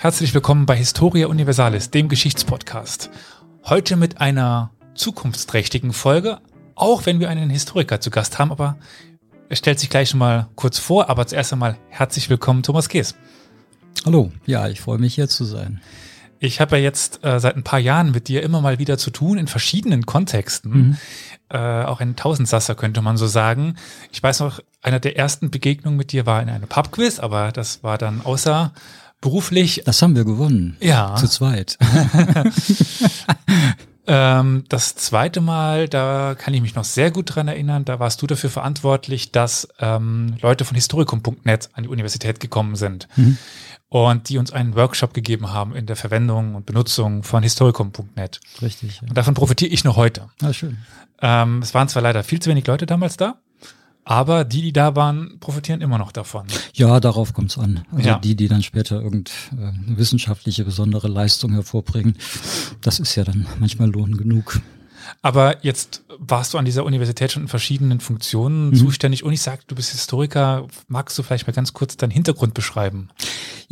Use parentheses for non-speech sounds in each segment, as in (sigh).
Herzlich willkommen bei Historia Universalis, dem Geschichtspodcast. Heute mit einer zukunftsträchtigen Folge, auch wenn wir einen Historiker zu Gast haben, aber er stellt sich gleich schon mal kurz vor, aber zuerst einmal herzlich willkommen, Thomas Kees. Hallo, ja, ich freue mich hier zu sein. Ich habe ja jetzt äh, seit ein paar Jahren mit dir immer mal wieder zu tun in verschiedenen Kontexten. Mhm. Äh, auch ein Tausendsasser könnte man so sagen. Ich weiß noch, einer der ersten Begegnungen mit dir war in einem Pubquiz, aber das war dann außer beruflich. Das haben wir gewonnen. Ja. Zu zweit. (laughs) ähm, das zweite Mal, da kann ich mich noch sehr gut dran erinnern, da warst du dafür verantwortlich, dass ähm, Leute von historikum.net an die Universität gekommen sind. Mhm. Und die uns einen Workshop gegeben haben in der Verwendung und Benutzung von historikum.net. Richtig. Ja. Und davon profitiere ich noch heute. Ah, schön. Ähm, es waren zwar leider viel zu wenig Leute damals da, aber die, die da waren, profitieren immer noch davon. Ja, darauf kommt es an. Also ja. die, die dann später irgendeine äh, wissenschaftliche besondere Leistung hervorbringen, das ist ja dann manchmal Lohn genug. Aber jetzt warst du an dieser Universität schon in verschiedenen Funktionen mhm. zuständig und ich sage, du bist Historiker. Magst du vielleicht mal ganz kurz deinen Hintergrund beschreiben?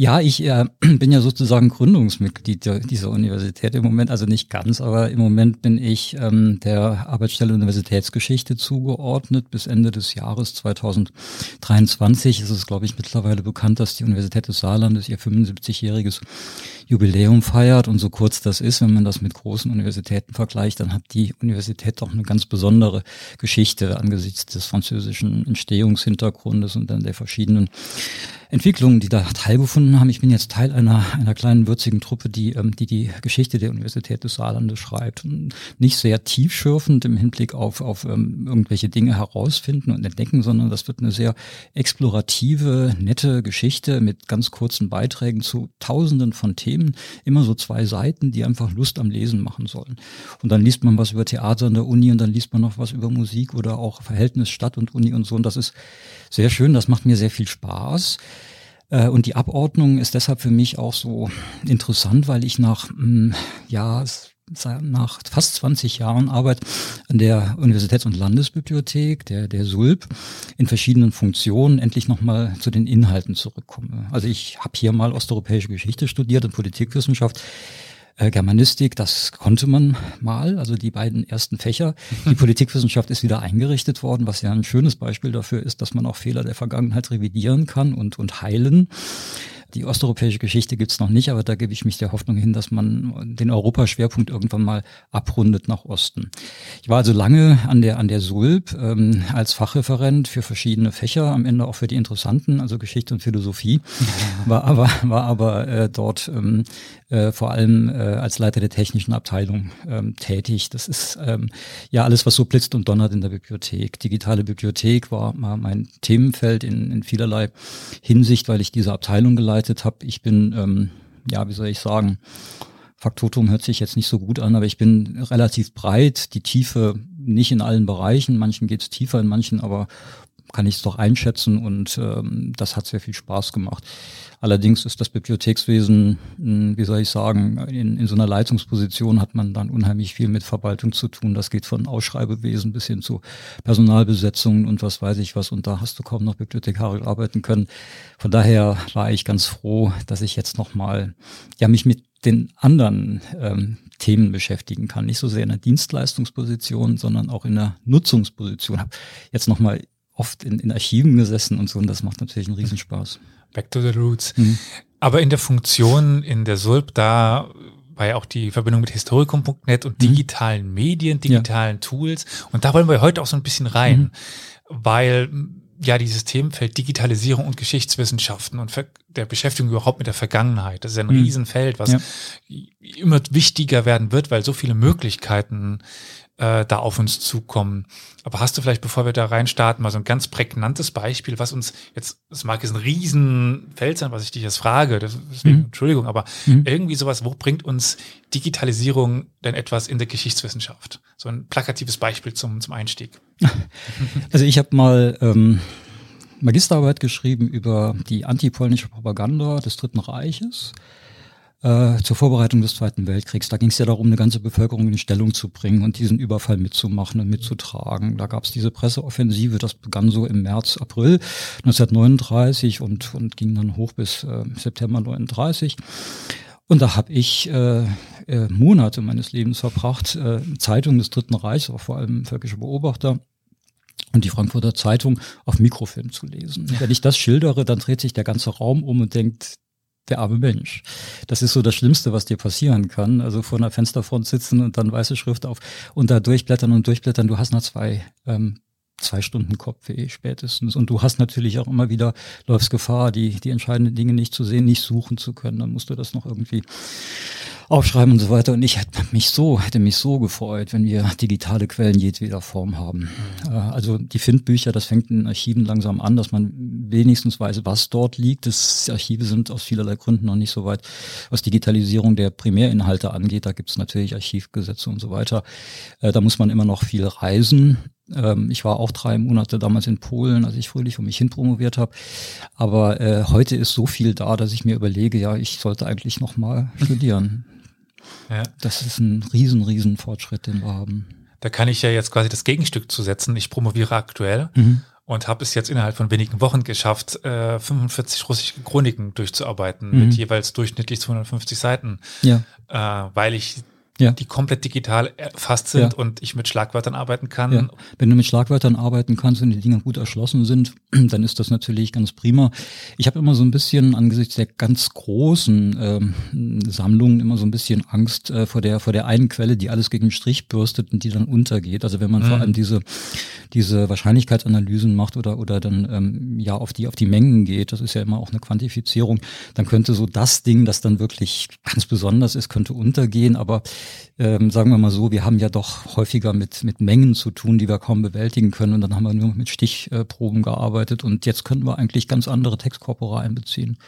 Ja, ich äh, (clears throat) bin ja sozusagen Gründungsmitglied dieser Universität im Moment, also nicht ganz, aber im Moment bin ich ähm, der Arbeitsstelle Universitätsgeschichte zugeordnet. Bis Ende des Jahres 2023 ist es, glaube ich, mittlerweile bekannt, dass die Universität des Saarlandes ihr 75-jähriges Jubiläum feiert und so kurz das ist, wenn man das mit großen Universitäten vergleicht, dann hat die Universität doch eine ganz besondere Geschichte angesichts des französischen Entstehungshintergrundes und dann der verschiedenen Entwicklungen, die da teilgefunden haben. Ich bin jetzt Teil einer, einer kleinen würzigen Truppe, die, ähm, die die Geschichte der Universität des Saarlandes schreibt. Und nicht sehr tiefschürfend im Hinblick auf, auf ähm, irgendwelche Dinge herausfinden und entdecken, sondern das wird eine sehr explorative, nette Geschichte mit ganz kurzen Beiträgen zu Tausenden von Themen. Immer so zwei Seiten, die einfach Lust am Lesen machen sollen. Und dann liest man was über Theater an der Uni und dann liest man noch was über Musik oder auch Verhältnis Stadt und Uni und so. Und das ist sehr schön, das macht mir sehr viel Spaß. Äh, und die Abordnung ist deshalb für mich auch so interessant, weil ich nach, mm, ja, nach fast 20 Jahren Arbeit an der Universitäts- und Landesbibliothek, der, der SULB, in verschiedenen Funktionen endlich nochmal zu den Inhalten zurückkomme. Also ich habe hier mal osteuropäische Geschichte studiert und Politikwissenschaft. Äh, Germanistik, das konnte man mal, also die beiden ersten Fächer. Die (laughs) Politikwissenschaft ist wieder eingerichtet worden, was ja ein schönes Beispiel dafür ist, dass man auch Fehler der Vergangenheit revidieren kann und, und heilen. Die osteuropäische Geschichte gibt's noch nicht, aber da gebe ich mich der Hoffnung hin, dass man den Europaschwerpunkt irgendwann mal abrundet nach Osten. Ich war also lange an der, an der SULB ähm, als Fachreferent für verschiedene Fächer, am Ende auch für die interessanten, also Geschichte und Philosophie, (laughs) war aber, war aber äh, dort ähm, äh, vor allem äh, als Leiter der technischen Abteilung ähm, tätig. Das ist ähm, ja alles, was so blitzt und donnert in der Bibliothek. Digitale Bibliothek war, war mein Themenfeld in, in vielerlei Hinsicht, weil ich diese Abteilung geleitet habe. Ich bin, ähm, ja, wie soll ich sagen, Faktotum hört sich jetzt nicht so gut an, aber ich bin relativ breit, die Tiefe nicht in allen Bereichen, manchen geht's tiefer, in manchen aber kann ich es doch einschätzen und ähm, das hat sehr viel Spaß gemacht. Allerdings ist das Bibliothekswesen, hm, wie soll ich sagen, in, in so einer Leitungsposition hat man dann unheimlich viel mit Verwaltung zu tun. Das geht von Ausschreibewesen bis hin zu Personalbesetzungen und was weiß ich was. Und da hast du kaum noch bibliothekarisch arbeiten können. Von daher war ich ganz froh, dass ich jetzt nochmal, ja, mich mit den anderen ähm, Themen beschäftigen kann. Nicht so sehr in der Dienstleistungsposition, sondern auch in der Nutzungsposition. Hab jetzt nochmal oft in, in Archiven gesessen und so und das macht natürlich einen Riesenspaß. Back to the Roots. Mhm. Aber in der Funktion in der SULP, da war ja auch die Verbindung mit historikum.net und mhm. digitalen Medien, digitalen ja. Tools. Und da wollen wir heute auch so ein bisschen rein, mhm. weil ja dieses Themenfeld Digitalisierung und Geschichtswissenschaften und der Beschäftigung überhaupt mit der Vergangenheit, das ist ein mhm. Riesenfeld, was ja. immer wichtiger werden wird, weil so viele Möglichkeiten äh, da auf uns zukommen. Aber hast du vielleicht, bevor wir da reinstarten, mal so ein ganz prägnantes Beispiel, was uns jetzt, das mag jetzt ein Riesenfeld sein, was ich dich jetzt frage, deswegen, mhm. Entschuldigung, aber mhm. irgendwie sowas, wo bringt uns Digitalisierung denn etwas in der Geschichtswissenschaft? So ein plakatives Beispiel zum, zum Einstieg. (laughs) Also ich habe mal ähm, Magisterarbeit geschrieben über die antipolnische Propaganda des Dritten Reiches. äh, zur Vorbereitung des Zweiten Weltkriegs. Da ging es ja darum, eine ganze Bevölkerung in Stellung zu bringen und diesen Überfall mitzumachen und mitzutragen. Da gab es diese Presseoffensive, das begann so im März, April 1939 und, und ging dann hoch bis äh, September 39. Und da habe ich äh, äh, Monate meines Lebens verbracht, äh, Zeitungen des Dritten Reichs, auch vor allem völkische Beobachter, und die Frankfurter Zeitung auf Mikrofilm zu lesen. Wenn ich das schildere, dann dreht sich der ganze Raum um und denkt, der arme Mensch. Das ist so das Schlimmste, was dir passieren kann. Also vor einer Fensterfront sitzen und dann weiße Schrift auf und da durchblättern und durchblättern. Du hast noch zwei ähm, zwei Stunden Kopfweh spätestens. Und du hast natürlich auch immer wieder, läufst Gefahr, die, die entscheidenden Dinge nicht zu sehen, nicht suchen zu können. Dann musst du das noch irgendwie aufschreiben und so weiter. Und ich hätte mich so, hätte mich so gefreut, wenn wir digitale Quellen jedweder Form haben. Mhm. Also die Findbücher, das fängt in Archiven langsam an, dass man wenigstens weiß, was dort liegt. Das Archive sind aus vielerlei Gründen noch nicht so weit, was Digitalisierung der Primärinhalte angeht. Da gibt es natürlich Archivgesetze und so weiter. Äh, da muss man immer noch viel reisen. Ähm, ich war auch drei Monate damals in Polen, als ich fröhlich um mich hin promoviert habe. Aber äh, heute ist so viel da, dass ich mir überlege, ja, ich sollte eigentlich noch mal studieren. (laughs) Ja. Das ist ein riesen, riesen Fortschritt, den wir haben. Da kann ich ja jetzt quasi das Gegenstück zu setzen. Ich promoviere aktuell mhm. und habe es jetzt innerhalb von wenigen Wochen geschafft, äh, 45 russische Chroniken durchzuarbeiten mhm. mit jeweils durchschnittlich 250 Seiten, ja. äh, weil ich ja. die komplett digital erfasst sind ja. und ich mit Schlagwörtern arbeiten kann. Ja. Wenn du mit Schlagwörtern arbeiten kannst und die Dinge gut erschlossen sind, (clears throat) dann ist das natürlich ganz prima. Ich habe immer so ein bisschen angesichts der ganz großen ähm, Sammlungen immer so ein bisschen Angst äh, vor der vor der einen Quelle, die alles gegen den Strich bürstet und die dann untergeht. Also wenn man mhm. vor allem diese diese Wahrscheinlichkeitsanalysen macht oder oder dann ähm, ja auf die auf die Mengen geht, das ist ja immer auch eine Quantifizierung, dann könnte so das Ding, das dann wirklich ganz besonders ist, könnte untergehen. Aber ähm, sagen wir mal so, wir haben ja doch häufiger mit, mit Mengen zu tun, die wir kaum bewältigen können. Und dann haben wir nur mit Stichproben gearbeitet. Und jetzt könnten wir eigentlich ganz andere Textkorpora einbeziehen.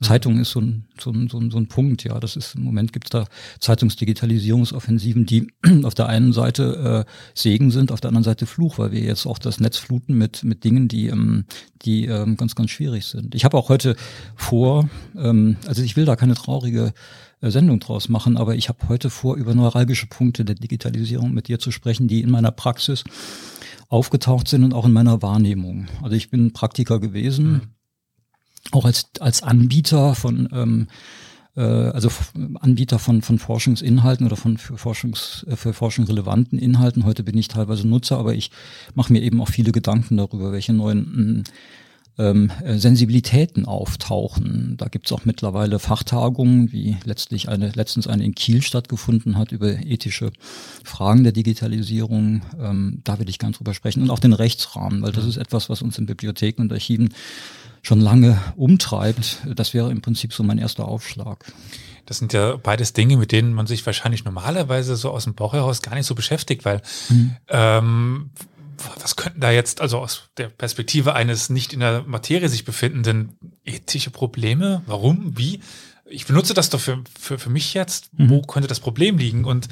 Mhm. Zeitung ist so ein, so, ein, so, ein, so ein Punkt, ja. Das ist im Moment gibt es da Zeitungsdigitalisierungsoffensiven, die (clears throat) auf der einen Seite äh, Segen sind, auf der anderen Seite Fluch, weil wir jetzt auch das Netz fluten mit, mit Dingen, die, ähm, die ähm, ganz, ganz schwierig sind. Ich habe auch heute vor, ähm, also ich will da keine traurige Sendung draus machen, aber ich habe heute vor, über neuralgische Punkte der Digitalisierung mit dir zu sprechen, die in meiner Praxis aufgetaucht sind und auch in meiner Wahrnehmung. Also ich bin Praktiker gewesen, mhm. auch als, als Anbieter von ähm, äh, also Anbieter von, von Forschungsinhalten oder von für, Forschungs, äh, für Forschung relevanten Inhalten. Heute bin ich teilweise Nutzer, aber ich mache mir eben auch viele Gedanken darüber, welche neuen ähm, äh, Sensibilitäten auftauchen. Da gibt es auch mittlerweile Fachtagungen, wie letztlich eine, letztens eine in Kiel stattgefunden hat über ethische Fragen der Digitalisierung. Ähm, da will ich ganz drüber sprechen. Und auch den Rechtsrahmen, weil das ist etwas, was uns in Bibliotheken und Archiven schon lange umtreibt. Das wäre im Prinzip so mein erster Aufschlag. Das sind ja beides Dinge, mit denen man sich wahrscheinlich normalerweise so aus dem Bauch heraus gar nicht so beschäftigt, weil mhm. ähm, was könnten da jetzt, also aus der Perspektive eines nicht in der Materie sich befindenden, ethische Probleme? Warum? Wie? Ich benutze das doch für, für, für mich jetzt. Mhm. Wo könnte das Problem liegen? Und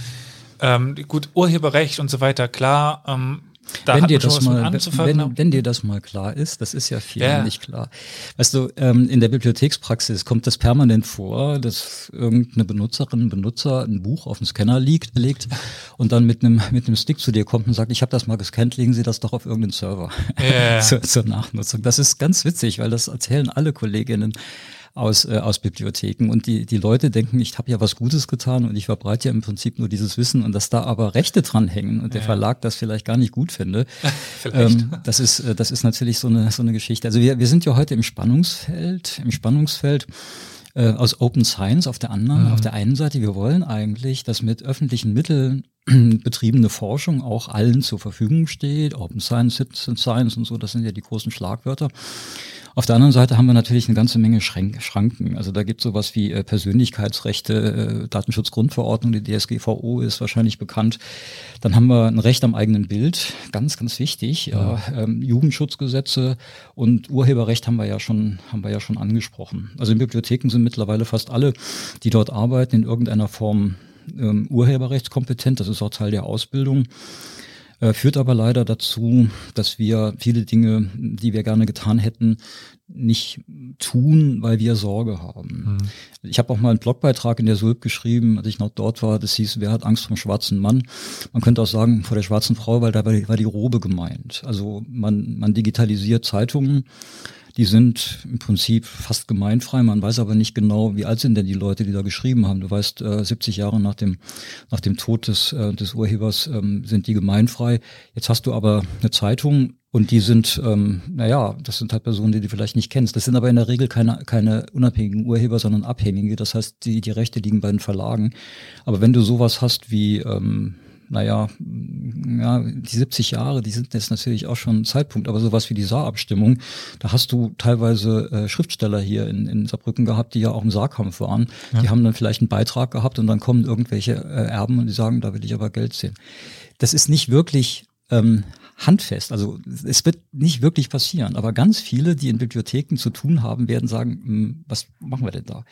ähm, gut, Urheberrecht und so weiter, klar, ähm, da wenn dir das mal, wenn, wenn, dir das mal klar ist, das ist ja viel ja. nicht klar. Weißt du, ähm, in der Bibliothekspraxis kommt das permanent vor, dass irgendeine Benutzerin, Benutzer ein Buch auf den Scanner liegt, legt und dann mit einem mit einem Stick zu dir kommt und sagt, ich habe das mal gescannt, legen Sie das doch auf irgendeinen Server ja. (laughs) zur, zur Nachnutzung. Das ist ganz witzig, weil das erzählen alle Kolleginnen aus, äh, aus Bibliotheken. Und die, die Leute denken, ich habe ja was Gutes getan und ich verbreite ja im Prinzip nur dieses Wissen und dass da aber Rechte dran hängen und der ja. Verlag das vielleicht gar nicht gut finde. (laughs) ähm, das ist, äh, das ist natürlich so eine, so eine Geschichte. Also wir, wir sind ja heute im Spannungsfeld, im Spannungsfeld äh, aus Open Science auf der anderen, mhm. auf der einen Seite, wir wollen eigentlich, dass mit öffentlichen Mitteln (clears throat) betriebene Forschung auch allen zur Verfügung steht. Open Science, Citizen Science und so, das sind ja die großen Schlagwörter. Auf der anderen Seite haben wir natürlich eine ganze Menge Schranken. Also da gibt es sowas wie äh, Persönlichkeitsrechte, äh, Datenschutzgrundverordnung, die DSGVO ist wahrscheinlich bekannt. Dann haben wir ein Recht am eigenen Bild, ganz, ganz wichtig. Ja. Ähm, Jugendschutzgesetze und Urheberrecht haben wir ja schon, haben wir ja schon angesprochen. Also in Bibliotheken sind mittlerweile fast alle, die dort arbeiten, in irgendeiner Form ähm, urheberrechtskompetent. Das ist auch Teil der Ausbildung. Äh, führt aber leider dazu, dass wir viele Dinge, die wir gerne getan hätten, nicht tun, weil wir Sorge haben. Mhm. Ich habe auch mal einen Blogbeitrag in der SULP geschrieben, als ich noch dort war. Das hieß, wer hat Angst vor dem schwarzen Mann? Man könnte auch sagen, vor der schwarzen Frau, weil da war die, war die Robe gemeint. Also man, man digitalisiert Zeitungen die sind im Prinzip fast gemeinfrei. Man weiß aber nicht genau, wie alt sind denn die Leute, die da geschrieben haben. Du weißt, äh, 70 Jahre nach dem, nach dem Tod des, äh, des Urhebers ähm, sind die gemeinfrei. Jetzt hast du aber eine Zeitung und die sind, ähm, naja, das sind halt Personen, die du vielleicht nicht kennst. Das sind aber in der Regel keine, keine unabhängigen Urheber, sondern Abhängige. Das heißt, die, die Rechte liegen bei den Verlagen. Aber wenn du sowas hast wie, ähm, naja, ja, die 70 Jahre, die sind jetzt natürlich auch schon ein Zeitpunkt, aber sowas wie die Saarabstimmung, da hast du teilweise äh, Schriftsteller hier in, in Saarbrücken gehabt, die ja auch im Saarkampf waren. Ja. Die haben dann vielleicht einen Beitrag gehabt und dann kommen irgendwelche äh, Erben und die sagen, da will ich aber Geld sehen. Das ist nicht wirklich ähm, handfest. Also es wird nicht wirklich passieren. Aber ganz viele, die in Bibliotheken zu tun haben, werden sagen, hm, was machen wir denn da?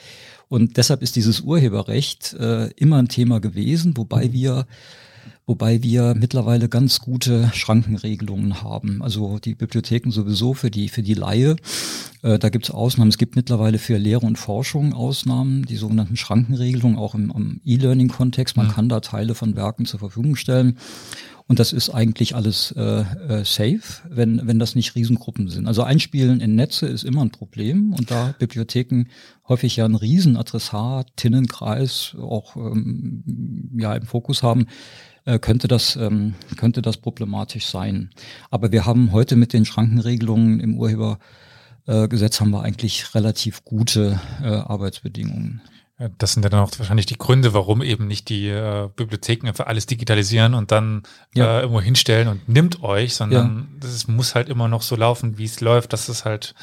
Und deshalb ist dieses Urheberrecht äh, immer ein Thema gewesen, wobei wir wobei wir mittlerweile ganz gute Schrankenregelungen haben. Also die Bibliotheken sowieso für die, für die Laie. Äh, da gibt es Ausnahmen. Es gibt mittlerweile für Lehre und Forschung Ausnahmen, die sogenannten Schrankenregelungen, auch im, im E-Learning-Kontext. Man ja. kann da Teile von Werken zur Verfügung stellen. Und das ist eigentlich alles äh, äh, safe, wenn, wenn das nicht Riesengruppen sind. Also Einspielen in Netze ist immer ein Problem und da Bibliotheken häufig ja einen riesen Adressatinnenkreis auch ähm, ja im Fokus haben, äh, könnte das, ähm, könnte das problematisch sein. Aber wir haben heute mit den Schrankenregelungen im Urhebergesetz haben wir eigentlich relativ gute äh, Arbeitsbedingungen. Das sind dann auch wahrscheinlich die Gründe, warum eben nicht die äh, Bibliotheken einfach alles digitalisieren und dann ja. äh, irgendwo hinstellen und nimmt euch, sondern ja. das muss halt immer noch so laufen, wie es läuft. Das ist halt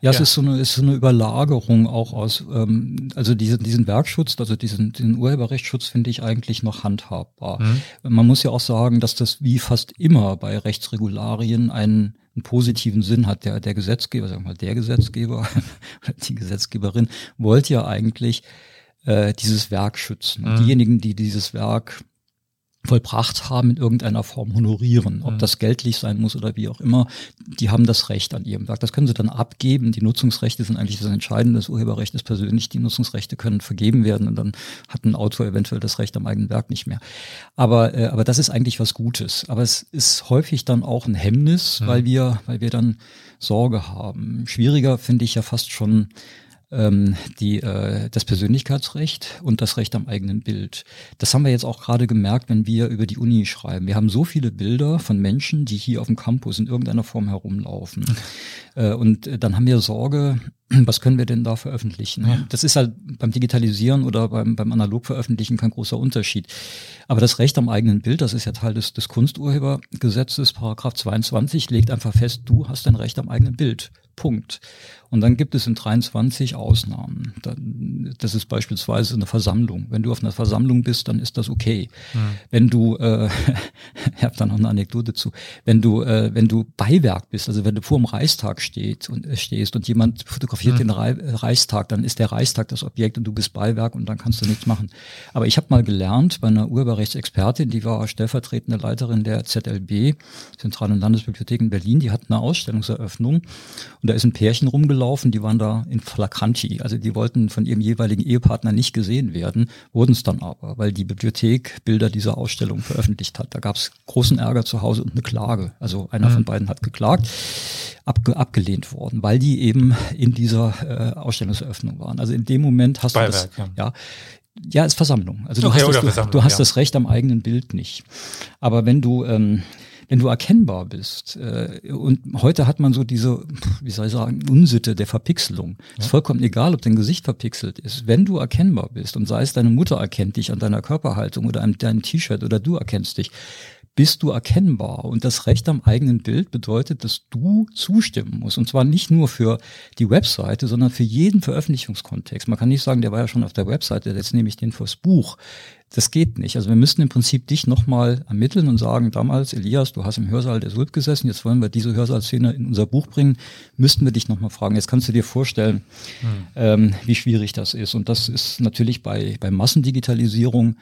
ja, es ist so eine, ist so eine Überlagerung auch aus, ähm, also diesen, diesen Werkschutz, also diesen, diesen Urheberrechtsschutz finde ich eigentlich noch handhabbar. Mhm. Man muss ja auch sagen, dass das wie fast immer bei Rechtsregularien einen, einen positiven Sinn hat. Der, der Gesetzgeber, sagen wir mal, der Gesetzgeber (laughs) die Gesetzgeberin wollte ja eigentlich äh, dieses Werk schützen. Mhm. diejenigen, die dieses Werk vollbracht haben, in irgendeiner Form honorieren. Ob mhm. das geldlich sein muss oder wie auch immer, die haben das Recht an ihrem Werk. Das können sie dann abgeben. Die Nutzungsrechte sind eigentlich das Entscheidende. Das Urheberrecht ist persönlich. Die Nutzungsrechte können vergeben werden und dann hat ein Autor eventuell das Recht am eigenen Werk nicht mehr. Aber, äh, aber das ist eigentlich was Gutes. Aber es ist häufig dann auch ein Hemmnis, mhm. weil wir, weil wir dann Sorge haben. Schwieriger finde ich ja fast schon ähm, die, äh, das Persönlichkeitsrecht und das Recht am eigenen Bild. Das haben wir jetzt auch gerade gemerkt, wenn wir über die Uni schreiben. Wir haben so viele Bilder von Menschen, die hier auf dem Campus in irgendeiner Form herumlaufen. äh, und dann haben wir Sorge, (clears throat) was können wir denn da veröffentlichen? Ja. Das ist halt beim Digitalisieren oder beim, beim Analogveröffentlichen kein großer Unterschied. Aber das Recht am eigenen Bild, das ist ja Teil des, des Kunsturhebergesetzes, Paragraph 22, legt einfach fest, du hast ein Recht am eigenen Bild. Punkt. Und dann gibt es in 23 Ausnahmen. Das ist beispielsweise eine Versammlung. Wenn du auf einer Versammlung bist, dann ist das okay. Mhm. Wenn du, äh, (laughs) ich habe da noch eine Anekdote zu, wenn du, äh, wenn du Beiwerk bist, also wenn du vor dem Reichstag steht und, äh, stehst und jemand fotografiert mhm. den Reichstag, dann ist der Reichstag das Objekt und du bist Beiwerk und dann kannst du nichts machen. Aber ich habe mal gelernt bei einer Urheberrechtsexpertin, die war stellvertretende Leiterin der ZLB, Zentralen Landesbibliothek in Berlin, die hat eine Ausstellungseröffnung und da ist ein Pärchen rumgelaufen, die waren da in Flagranti. Also die wollten von ihrem jeweiligen Ehepartner nicht gesehen werden, wurden es dann aber, weil die Bibliothek Bilder dieser Ausstellung veröffentlicht hat. Da gab es großen Ärger zu Hause und eine Klage. Also einer mhm. von beiden hat geklagt, abge abgelehnt worden, weil die eben in dieser äh, Ausstellungseröffnung waren. Also in dem Moment hast Beiwerk, du das, ja. ja ja, ist Versammlung. Also du okay, hast, das, du, du hast ja. das Recht am eigenen Bild nicht. Aber wenn du ähm, wenn du erkennbar bist. Äh, und heute hat man so diese, wie soll ich sagen, Unsitte der Verpixelung. Ja. ist vollkommen egal, ob dein Gesicht verpixelt ist. Wenn du erkennbar bist und sei es deine Mutter erkennt dich an deiner Körperhaltung oder an deinem T-Shirt oder du erkennst dich, bist du erkennbar. Und das Recht am eigenen Bild bedeutet, dass du zustimmen musst. Und zwar nicht nur für die Webseite, sondern für jeden Veröffentlichungskontext. Man kann nicht sagen, der war ja schon auf der Webseite, jetzt nehme ich den fürs Buch. Das geht nicht. Also wir müssten im Prinzip dich nochmal ermitteln und sagen, damals, Elias, du hast im Hörsaal der Sulp gesessen, jetzt wollen wir diese Hörsaalszene in unser Buch bringen, müssten wir dich nochmal fragen. Jetzt kannst du dir vorstellen, hm. ähm, wie schwierig das ist. Und das ist natürlich bei, bei Massendigitalisierung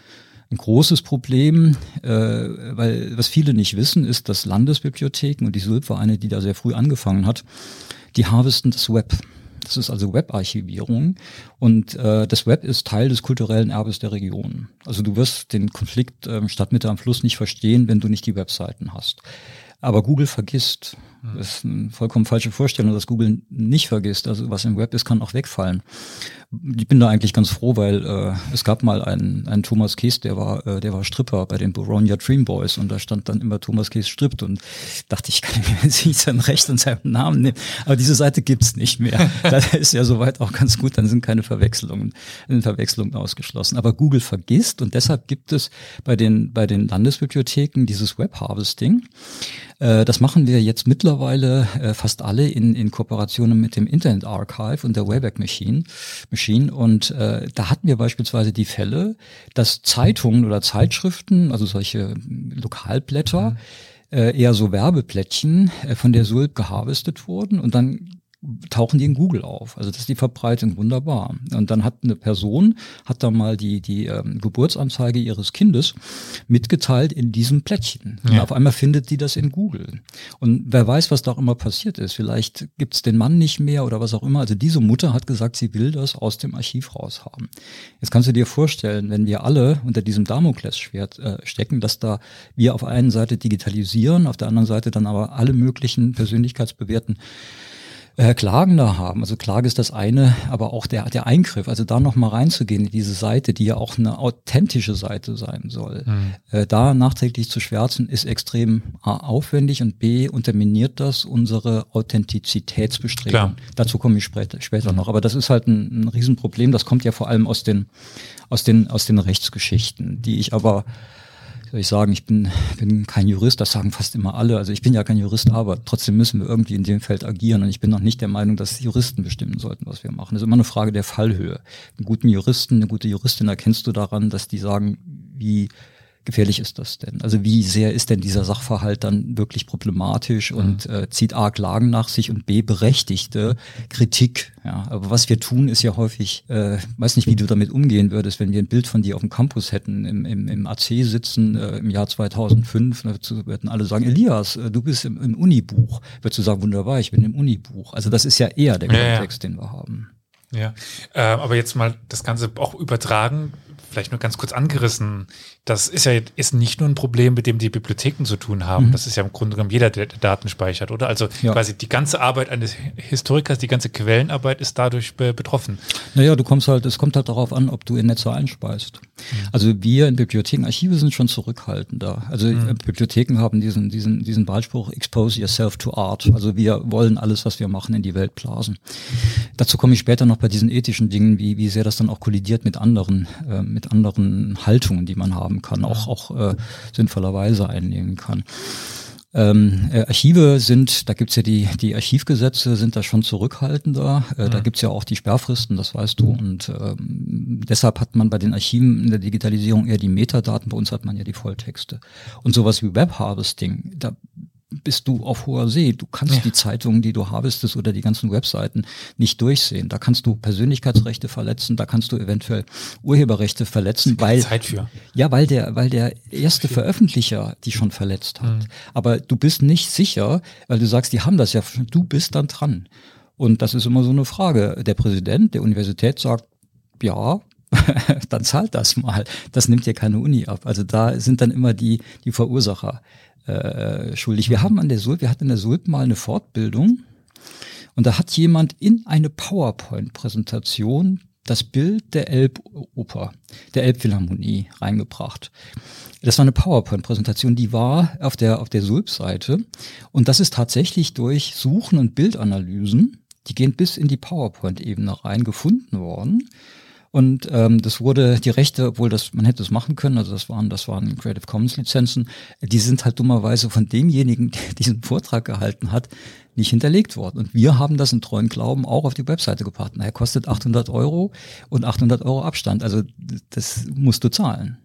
Ein großes Problem, äh, weil was viele nicht wissen, ist, dass Landesbibliotheken, und die SULP war eine, die da sehr früh angefangen hat, die harvesten das Web. Das ist also Webarchivierung und äh, das Web ist Teil des kulturellen Erbes der Region. Also du wirst den Konflikt ähm, Stadtmitte am Fluss nicht verstehen, wenn du nicht die Webseiten hast. Aber Google vergisst. Das ist eine vollkommen falsche Vorstellung, dass Google nicht vergisst. Also was im Web ist, kann auch wegfallen ich bin da eigentlich ganz froh, weil äh, es gab mal einen, einen Thomas Kees, der war, äh, der war Stripper bei den Boronia Dream Boys und da stand dann immer Thomas Kees strippt und dachte ich, kann mir jetzt nicht sein Recht und seinen Namen nehmen. Aber diese Seite gibt's nicht mehr. (laughs) das ist ja soweit auch ganz gut, dann sind keine Verwechslungen, Verwechslungen ausgeschlossen. Aber Google vergisst und deshalb gibt es bei den, bei den Landesbibliotheken dieses Web Harvesting. Äh, das machen wir jetzt mittlerweile äh, fast alle in, in Kooperationen mit dem Internet Archive und der Wayback Machine. Machine. Und äh, da hatten wir beispielsweise die Fälle, dass Zeitungen oder Zeitschriften, also solche Lokalblätter, mhm. äh, eher so Werbeplättchen von der Sulp geharvestet wurden und dann tauchen die in Google auf. Also das ist die Verbreitung wunderbar. Und dann hat eine Person, hat da mal die, die ähm, Geburtsanzeige ihres Kindes mitgeteilt in diesem Plättchen. Ja. Und auf einmal findet die das in Google. Und wer weiß, was da auch immer passiert ist. Vielleicht gibt's den Mann nicht mehr oder was auch immer. Also diese Mutter hat gesagt, sie will das aus dem Archiv raushaben. Jetzt kannst du dir vorstellen, wenn wir alle unter diesem Damoklesschwert äh, stecken, dass da wir auf der einen Seite digitalisieren, auf der anderen Seite dann aber alle möglichen persönlichkeitsbewährten äh, Klagen da haben. Also Klage ist das eine, aber auch der, der Eingriff, also da nochmal reinzugehen in diese Seite, die ja auch eine authentische Seite sein soll, mhm. äh, da nachträglich zu schwärzen, ist extrem A, aufwendig und B, unterminiert das unsere Authentizitätsbestrebung. Klar. Dazu komme ich später, später mhm. noch. Aber das ist halt ein, ein Riesenproblem. Das kommt ja vor allem aus den, aus den, aus den Rechtsgeschichten, die ich aber soll ich sagen, ich bin, bin kein Jurist, das sagen fast immer alle. Also ich bin ja kein Jurist, aber trotzdem müssen wir irgendwie in dem Feld agieren. Und ich bin noch nicht der Meinung, dass Juristen bestimmen sollten, was wir machen. Das ist immer eine Frage der Fallhöhe. Einen guten Juristen, eine gute Juristin erkennst du daran, dass die sagen, wie gefährlich ist das denn? Also wie sehr ist denn dieser Sachverhalt dann wirklich problematisch und mhm. äh, zieht A Klagen nach sich und B berechtigte Kritik? Ja, aber was wir tun, ist ja häufig, äh, weiß nicht, wie du damit umgehen würdest, wenn wir ein Bild von dir auf dem Campus hätten, im, im, im AC sitzen äh, im Jahr 2005, dazu würden alle sagen, Elias, äh, du bist im, im Unibuch. Würdest du sagen, wunderbar, ich bin im Unibuch. Also das ist ja eher der ja, Kontext, ja. den wir haben. Ja, äh, aber jetzt mal das Ganze auch übertragen vielleicht nur ganz kurz angerissen, das ist ja ist nicht nur ein Problem, mit dem die Bibliotheken zu tun haben. Mhm. Das ist ja im Grunde genommen jeder, der Daten speichert, oder? Also ja. quasi die ganze Arbeit eines Historikers, die ganze Quellenarbeit ist dadurch be betroffen. Naja, du kommst halt, es kommt halt darauf an, ob du in Netze einspeist. Mhm. Also wir in Bibliotheken, Archive sind schon zurückhaltender. Also mhm. Bibliotheken haben diesen, diesen, diesen Wahlspruch, expose yourself to art. Also wir wollen alles, was wir machen, in die Welt blasen. Dazu komme ich später noch bei diesen ethischen Dingen, wie, wie sehr das dann auch kollidiert mit anderen, äh, mit anderen Haltungen, die man haben kann, auch, auch äh, sinnvollerweise einnehmen kann. Ähm, äh, Archive sind, da gibt's ja die, die Archivgesetze sind da schon zurückhaltender. Äh, mhm. Da gibt's ja auch die Sperrfristen, das weißt du. Und ähm, deshalb hat man bei den Archiven in der Digitalisierung eher die Metadaten, bei uns hat man ja die Volltexte. Und sowas wie Web Harvesting, da bist du auf hoher See. Du kannst ja. die Zeitungen, die du harvestest oder die ganzen Webseiten nicht durchsehen. Da kannst du Persönlichkeitsrechte verletzen, da kannst du eventuell Urheberrechte verletzen, weil Zeit für. ja, weil der, weil der erste Veröffentlicher die schon verletzt hat. Mhm. Aber du bist nicht sicher, weil du sagst, die haben das ja. Du bist dann dran. Und das ist immer so eine Frage. Der Präsident der Universität sagt, ja, (laughs) dann zahlt das mal. Das nimmt dir keine Uni ab. Also da sind dann immer die, die Verursacher äh, schuldig. Wir haben an der Sulp, wir hatten an der Sulp mal eine Fortbildung und da hat jemand in eine PowerPoint-Präsentation das Bild der Elboper, der Elbphilharmonie reingebracht. Das war eine PowerPoint-Präsentation, die war auf der, auf der Sulp-Seite. Und das ist tatsächlich durch Suchen und Bildanalysen, die gehen bis in die PowerPoint-Ebene rein, gefunden worden. Und ähm, das wurde, die Rechte, obwohl das, man hätte es machen können, also das waren, das waren Creative Commons Lizenzen, die sind halt dummerweise von demjenigen, (laughs) der diesen Vortrag gehalten hat, nicht hinterlegt worden. Und wir haben das in treuen Glauben auch auf die Webseite gebracht. Er kostet 800 Euro und 800 Euro Abstand. Also das musst du zahlen.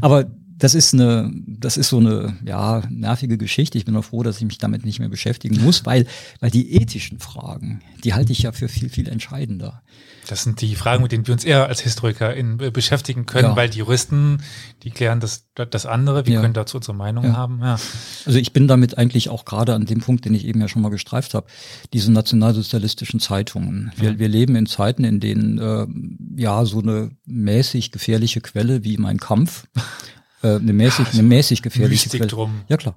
Aber das ist eine, das ist so eine, ja, nervige Geschichte. Ich bin auch froh, dass ich mich damit nicht mehr beschäftigen muss, weil, weil die ethischen Fragen, die halte ich ja für viel, viel entscheidender. Das sind die Fragen, mit denen wir uns eher als Historiker in, äh, beschäftigen können, ja. weil die Juristen, die klären das, das andere. Wir ja. können dazu unsere Meinung ja. haben. Ja. Also ich bin damit eigentlich auch gerade an dem Punkt, den ich eben ja schon mal gestreift habe, diese nationalsozialistischen Zeitungen. Wir, wir leben in Zeiten, in denen äh, ja so eine mäßig gefährliche Quelle wie mein Kampf äh, eine mäßig, eine mäßig gefährliche Quelle. Drum. Ja klar.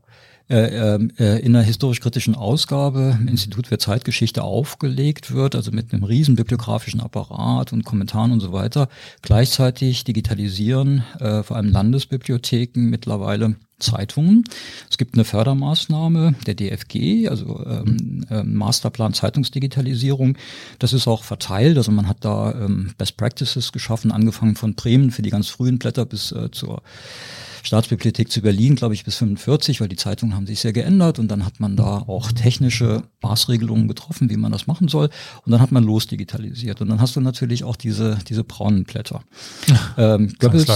Äh, ähm, äh, in einer historisch-kritischen Ausgabe im Institut für Zeitgeschichte aufgelegt wird, also mit einem riesen bibliografischen Apparat und Kommentaren und so weiter. Gleichzeitig digitalisieren äh, vor allem Landesbibliotheken mittlerweile Zeitungen. Es gibt eine Fördermaßnahme der DFG, also ähm, ähm, Masterplan Zeitungsdigitalisierung. Das ist auch verteilt, also man hat da ähm, Best Practices geschaffen, angefangen von Bremen für die ganz frühen Blätter bis äh, zur Staatsbibliothek zu Berlin, glaube ich, bis 45, weil die Zeitungen haben sich sehr geändert und dann hat man da auch technische Maßregelungen getroffen, wie man das machen soll und dann hat man losdigitalisiert und dann hast du natürlich auch diese, diese braunen Blätter. Ähm, Goebbels,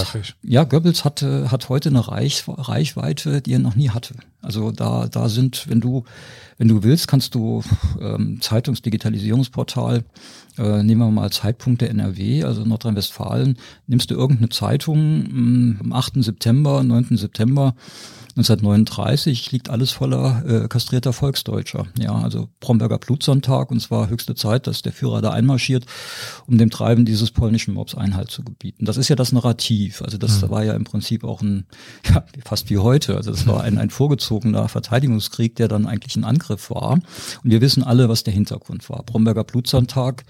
ja, Goebbels hat, hat heute eine Reich, Reichweite, die er noch nie hatte. Also da, da sind, wenn du, wenn du willst, kannst du ähm, Zeitungsdigitalisierungsportal äh, nehmen wir mal Zeitpunkte NRW, also Nordrhein-Westfalen, nimmst du irgendeine Zeitung hm, am 8. September, 9. September 1939 liegt alles voller äh, kastrierter Volksdeutscher. Ja, also Bromberger Blutsonntag und zwar höchste Zeit, dass der Führer da einmarschiert, um dem Treiben dieses polnischen Mobs Einhalt zu gebieten. Das ist ja das Narrativ. Also das mhm. war ja im Prinzip auch ein, (laughs) ja, fast wie heute. Also das war ein, ein vorgezogener Verteidigungskrieg, der dann eigentlich ein Angriff war. Und wir wissen alle, was der Hintergrund war. Bromberger Blutsonntag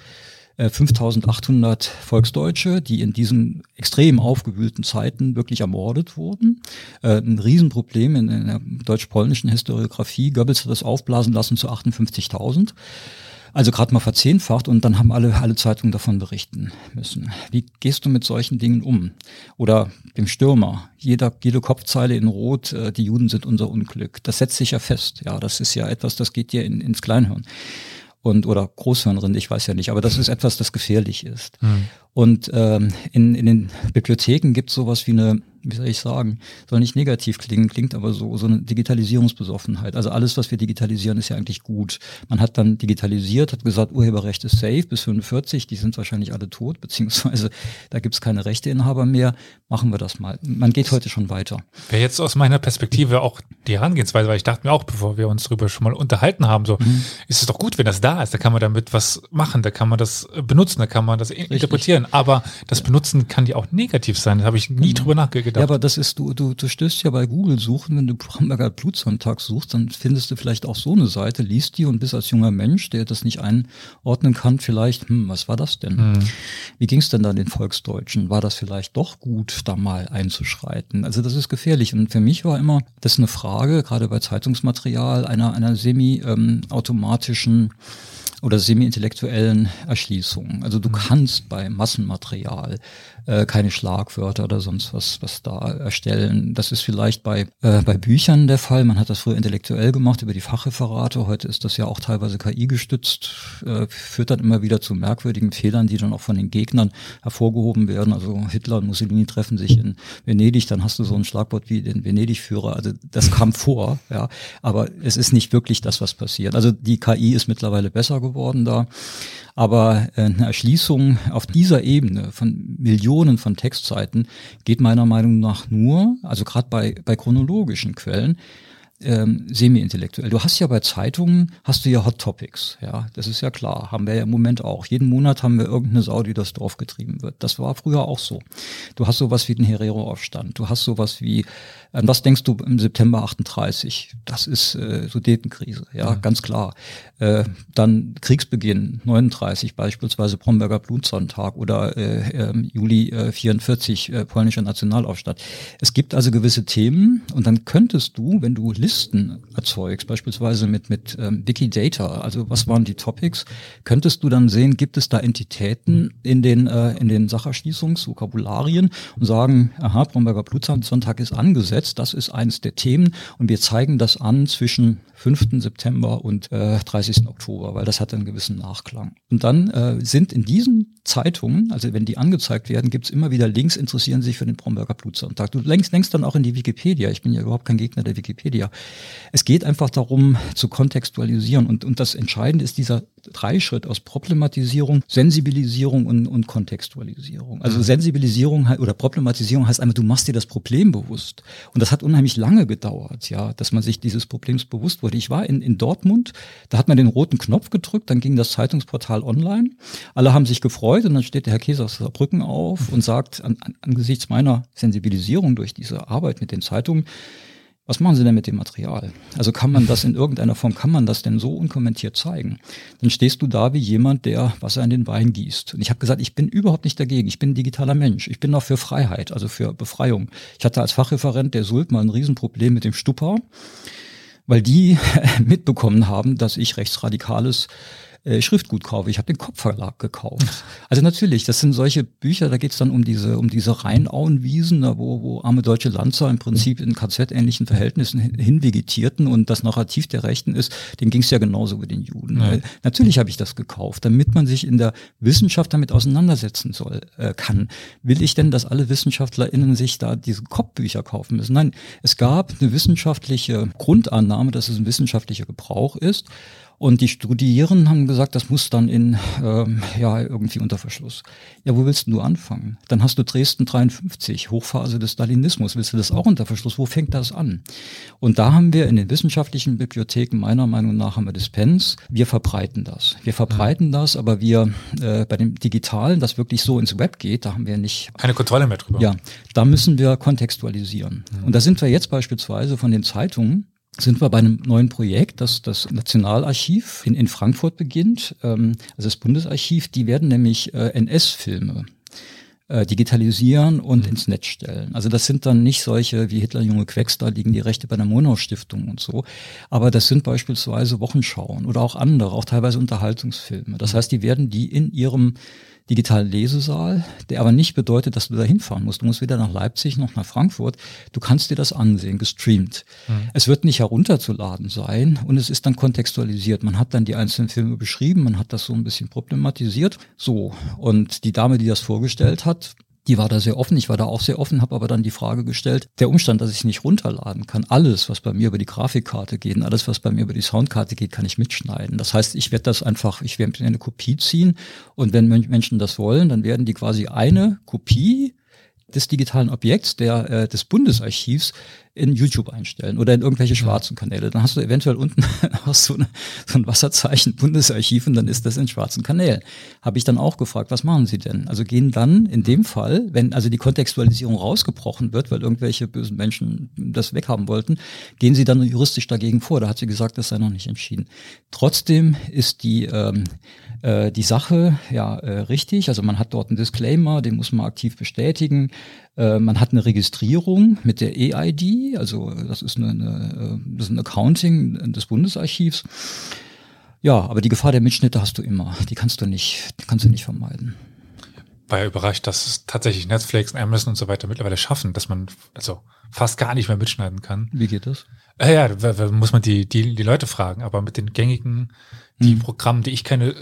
5800 äh, Volksdeutsche, die in diesen extrem aufgewühlten Zeiten wirklich ermordet wurden. Äh, ein Riesenproblem in, der deutsch-polnischen Historiografie. Goebbels hat das aufblasen lassen zu 58.000. Also gerade mal verzehnfacht und dann haben alle, alle Zeitungen davon berichten müssen. Wie gehst du mit solchen Dingen um? Oder dem Stürmer, jeder, jede Kopfzeile in Rot, äh, die Juden sind unser Unglück. Das setzt sich ja fest. Ja, das ist ja etwas, das geht dir in, ins Kleinhirn und oder Großhirnrinde, ich weiß ja nicht, aber das ist etwas, das gefährlich ist. Mhm. Und ähm, in, in den Bibliotheken gibt es sowas wie eine wie soll ich sagen, soll nicht negativ klingen, klingt aber so, so eine Digitalisierungsbesoffenheit. Also alles, was wir digitalisieren, ist ja eigentlich gut. Man hat dann digitalisiert, hat gesagt, Urheberrecht ist safe bis 45, die sind wahrscheinlich alle tot, beziehungsweise (laughs) da gibt's keine Rechteinhaber mehr. Machen wir das mal. Man geht heute schon weiter. Wäre jetzt aus meiner Perspektive auch die Herangehensweise, weil ich dachte mir auch, bevor wir uns darüber schon mal unterhalten haben, so, mhm. ist es doch gut, wenn das da ist. Da kann man damit was machen, da kann man das benutzen, da kann man das Richtig. interpretieren. Aber das Benutzen kann ja auch negativ sein. Da habe ich nie genau. drüber nachgedacht gedacht. Ja, aber das ist, du, du, du stößt ja bei Google suchen, wenn du Bramberger Blutsonntag suchst, dann findest du vielleicht auch so eine Seite, liest die und bist als junger Mensch, der das nicht einordnen kann, vielleicht, hm, was war das denn? Hm. Wie ging es denn da den Volksdeutschen? War das vielleicht doch gut, da mal einzuschreiten? Also das ist gefährlich. Und für mich war immer das eine Frage, gerade bei Zeitungsmaterial, einer, einer semi-automatischen ähm, oder semi-intellektuellen Erschließungen. Also du mhm. kannst bei Massenmaterial äh, keine Schlagwörter oder sonst was, was da erstellen. Das ist vielleicht bei, äh, bei Büchern der Fall. Man hat das früher intellektuell gemacht über die Fachreferate. Heute ist das ja auch teilweise KI gestützt, äh, führt dann immer wieder zu merkwürdigen Fehlern, die dann auch von den Gegnern hervorgehoben werden. Also Hitler und Mussolini treffen sich in Venedig, dann hast du so ein Schlagwort wie den Venedig-Führer. Also das kam (laughs) vor, ja. Aber es ist nicht wirklich das, was passiert. Also die KI ist mittlerweile besser geworden da. Aber äh, eine Erschließung auf dieser Ebene von Millionen von Textseiten geht meiner Meinung nach nur, also gerade bei, bei chronologischen Quellen, ähm, semi-intellektuell. Du hast ja bei Zeitungen, hast du ja Hot Topics, ja, das ist ja klar, haben wir ja im Moment auch. Jeden Monat haben wir irgendeine Sau, die das Dorf getrieben wird. Das war früher auch so. Du hast sowas wie den Herero-Aufstand, du hast sowas wie was denkst du im September 38? Das ist äh, Sudetenkrise, ja, ja, ganz klar. Äh, dann Kriegsbeginn 39 beispielsweise Bromberger Blutsonntag oder äh, äh, Juli äh, 44 äh, polnischer Nationalaufstand. Es gibt also gewisse Themen und dann könntest du, wenn du Listen erzeugst, beispielsweise mit mit ähm, Wikidata, also was waren die Topics, könntest du dann sehen, gibt es da Entitäten in den äh, in den Sacherschließungsvokabularien und sagen, aha, Bromberger Blutsonntag ist angesetzt gesetzt, das ist eins der Themen und wir zeigen das an zwischen 5. September und äh, 30. Oktober, weil das hat einen gewissen Nachklang. Und dann äh, sind in diesen Zeitungen, also wenn die angezeigt werden, gibt's immer wieder Links, interessieren sich für den Bromberger Blutsonntag. Du lenkst, lenkst dann auch in die Wikipedia. Ich bin ja überhaupt kein Gegner der Wikipedia. Es geht einfach darum, zu kontextualisieren. Und, und das Entscheidende ist dieser Dreischritt aus Problematisierung, Sensibilisierung und, und Kontextualisierung. Also mhm. Sensibilisierung oder Problematisierung heißt einmal, du machst dir das Problem bewusst. Und das hat unheimlich lange gedauert, ja, dass man sich dieses Problems bewusst wurde. Ich war in, in Dortmund, da hat man den roten Knopf gedrückt, dann ging das Zeitungsportal online. Alle haben sich gefreut und dann steht der Herr Käse aus Saarbrücken auf und sagt, an, an, angesichts meiner Sensibilisierung durch diese Arbeit mit den Zeitungen, was machen Sie denn mit dem Material? Also kann man das in irgendeiner Form, kann man das denn so unkommentiert zeigen? Dann stehst du da wie jemand, der Wasser in den Wein gießt. Und ich habe gesagt, ich bin überhaupt nicht dagegen. Ich bin ein digitaler Mensch. Ich bin auch für Freiheit, also für Befreiung. Ich hatte als Fachreferent der Sult mal ein Riesenproblem mit dem Stupper, weil die (laughs) mitbekommen haben, dass ich rechtsradikales äh, Schriftgut kaufe. Ich habe den Kopfverlag gekauft. Also natürlich, das sind solche Bücher, da geht's dann um diese, um diese Rheinauenwiesen, da wo, wo arme deutsche Lanzer im Prinzip in KZ-ähnlichen Verhältnissen hinvegetierten und das Narrativ der Rechten ist, den ging's ja genauso wie den Juden. Ja. Natürlich habe ich das gekauft, damit man sich in der Wissenschaft damit auseinandersetzen soll, äh, kann. Will ich denn, dass alle WissenschaftlerInnen sich da diese Kopfbücher kaufen müssen? Nein, es gab eine wissenschaftliche Grundannahme, dass es ein wissenschaftlicher Gebrauch ist. Und die Studierenden haben gesagt, das muss dann in, ähm, ja, irgendwie unter Verschluss. Ja, wo willst du anfangen? Dann hast du Dresden 53, Hochphase des Stalinismus. Willst du das auch unter Verschluss? Wo fängt das an? Und da haben wir in den wissenschaftlichen Bibliotheken, meiner Meinung nach, haben wir Dispens. Wir verbreiten das. Wir verbreiten ja. das, aber wir, äh, bei dem Digitalen, das wirklich so ins Web geht, da haben wir nicht. Keine Kontrolle mehr drüber. Ja, da müssen wir kontextualisieren. Mhm. Und da sind wir jetzt beispielsweise von den Zeitungen, sind wir bei einem neuen Projekt, das das Nationalarchiv in, in Frankfurt beginnt, ähm, also das Bundesarchiv, die werden nämlich äh, NS-Filme äh, digitalisieren und mhm. ins Netz stellen. Also das sind dann nicht solche wie Hitler junge Quecks, da liegen die Rechte bei der Monau Stiftung und so, aber das sind beispielsweise Wochenschauen oder auch andere, auch teilweise Unterhaltungsfilme. Das mhm. heißt, die werden die in ihrem digitalen Lesesaal, der aber nicht bedeutet, dass du da hinfahren musst. Du musst weder nach Leipzig noch nach Frankfurt. Du kannst dir das ansehen, gestreamt. Mhm. Es wird nicht herunterzuladen sein und es ist dann kontextualisiert. Man hat dann die einzelnen Filme beschrieben, man hat das so ein bisschen problematisiert. So. Und die Dame, die das vorgestellt hat, die war da sehr offen, ich war da auch sehr offen, habe aber dann die Frage gestellt, der Umstand, dass ich nicht runterladen kann, alles, was bei mir über die Grafikkarte geht und alles, was bei mir über die Soundkarte geht, kann ich mitschneiden. Das heißt, ich werde das einfach, ich werde eine Kopie ziehen und wenn Menschen das wollen, dann werden die quasi eine Kopie des digitalen Objekts der, äh, des Bundesarchivs in YouTube einstellen oder in irgendwelche schwarzen Kanäle. Dann hast du eventuell unten (laughs) hast so, eine, so ein Wasserzeichen (laughs) Bundesarchiv und dann ist das in schwarzen Kanälen. Habe ich dann auch gefragt, was machen Sie denn? Also gehen dann in dem Fall, wenn also die Kontextualisierung rausgebrochen wird, weil irgendwelche bösen Menschen das weghaben wollten, gehen Sie dann juristisch dagegen vor. Da hat sie gesagt, das sei noch nicht entschieden. Trotzdem ist die ähm, äh, die Sache ja äh, richtig. Also man hat dort einen Disclaimer, den muss man aktiv bestätigen. Äh, man hat eine Registrierung mit der EID, also das ist, eine, eine, äh, das ist ein Accounting des Bundesarchivs. Ja, aber die Gefahr der Mitschnitte hast du immer. Die kannst du nicht, die kannst du nicht vermeiden. War ja überrascht, dass tatsächlich Netflix, Amazon und so weiter mittlerweile schaffen, dass man also fast gar nicht mehr mitschneiden kann. Wie geht das? Äh, ja, da muss man die, die, die Leute fragen, aber mit den gängigen, die hm. Programmen, die ich kenne,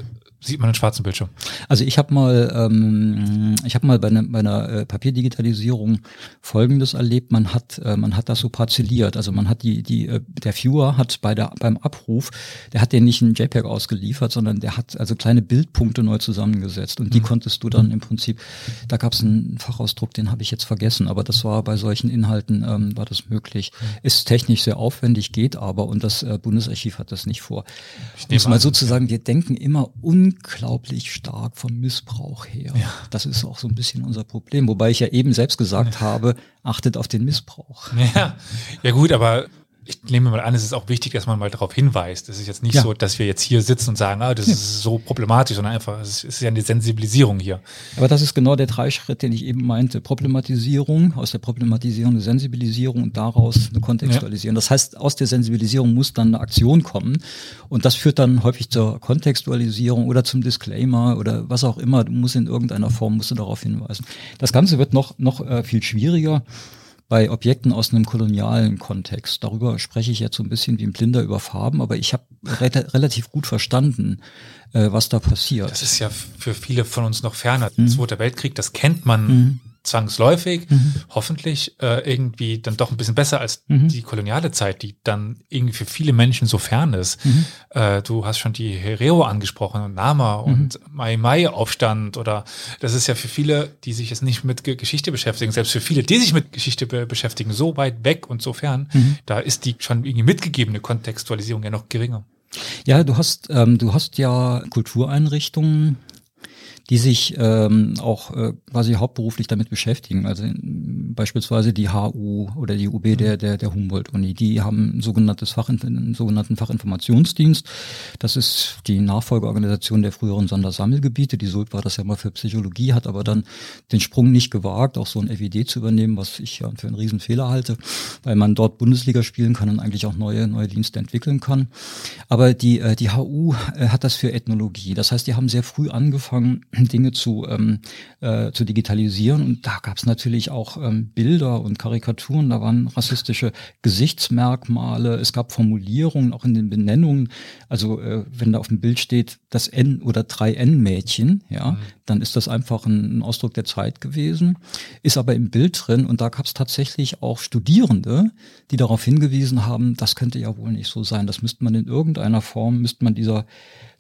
sieht man einen schwarzen Bildschirm. Also ich habe mal, ähm, ich habe mal bei, ne, bei einer äh, Papierdigitalisierung Folgendes erlebt: Man hat, äh, man hat das so parzelliert. Also man hat die, die, äh, der Viewer hat bei der beim Abruf, der hat dir nicht ein JPEG ausgeliefert, sondern der hat also kleine Bildpunkte neu zusammengesetzt und die mhm. konntest du dann im Prinzip. Da gab es einen Fachausdruck, den habe ich jetzt vergessen, aber das war bei solchen Inhalten ähm, war das möglich. Mhm. Ist technisch sehr aufwendig, geht aber und das äh, Bundesarchiv hat das nicht vor. Ich muss mal sozusagen, wir denken immer un unglaublich stark vom Missbrauch her. Ja. Das ist auch so ein bisschen unser Problem. Wobei ich ja eben selbst gesagt ja. habe, achtet auf den Missbrauch. Ja, ja gut, aber ich nehme mal an, es ist auch wichtig, dass man mal darauf hinweist. Es ist jetzt nicht ja. so, dass wir jetzt hier sitzen und sagen, ah, das ja. ist so problematisch, sondern einfach, es ist ja eine Sensibilisierung hier. Aber das ist genau der Dreischritt, den ich eben meinte. Problematisierung, aus der Problematisierung eine Sensibilisierung und daraus eine Kontextualisierung. Ja. Das heißt, aus der Sensibilisierung muss dann eine Aktion kommen und das führt dann häufig zur Kontextualisierung oder zum Disclaimer oder was auch immer. Du musst in irgendeiner Form musst du darauf hinweisen. Das Ganze wird noch, noch äh, viel schwieriger bei Objekten aus einem kolonialen Kontext. Darüber spreche ich jetzt so ein bisschen wie ein Blinder über Farben, aber ich habe re relativ gut verstanden, äh, was da passiert. Das ist ja für viele von uns noch ferner. Mhm. Zweiter Weltkrieg, das kennt man mhm zwangsläufig, mhm. hoffentlich äh, irgendwie dann doch ein bisschen besser als mhm. die koloniale Zeit, die dann irgendwie für viele Menschen so fern ist. Mhm. Äh, du hast schon die Herero angesprochen und Nama mhm. und Mai Mai Aufstand oder das ist ja für viele, die sich jetzt nicht mit Geschichte beschäftigen, selbst für viele, die sich mit Geschichte be beschäftigen, so weit weg und so fern, mhm. da ist die schon irgendwie mitgegebene Kontextualisierung ja noch geringer. Ja, du hast, ähm, du hast ja Kultureinrichtungen, die sich ähm, auch äh, quasi hauptberuflich damit beschäftigen. Also beispielsweise die HU oder die UB der, der, der Humboldt-Uni, die haben ein sogenanntes Fach, einen sogenannten Fachinformationsdienst. Das ist die Nachfolgeorganisation der früheren Sondersammelgebiete. Die SULP war das ja mal für Psychologie, hat aber dann den Sprung nicht gewagt, auch so ein FED zu übernehmen, was ich ja für einen Riesenfehler halte, weil man dort Bundesliga spielen kann und eigentlich auch neue, neue Dienste entwickeln kann. Aber die, äh, die HU äh, hat das für Ethnologie. Das heißt, die haben sehr früh angefangen, (clears throat) Dinge zu, ähm, äh, zu digitalisieren. Und da gab es natürlich auch ähm, Bilder und Karikaturen, da waren rassistische Gesichtsmerkmale, es gab Formulierungen auch in den Benennungen. Also äh, wenn da auf dem Bild steht, das N oder 3N-Mädchen, ja, mhm. dann ist das einfach ein, ein, Ausdruck der Zeit gewesen, ist aber im Bild drin und da gab es tatsächlich auch Studierende, die darauf hingewiesen haben, das könnte ja wohl nicht so sein, das müsste man in irgendeiner Form, müsste man dieser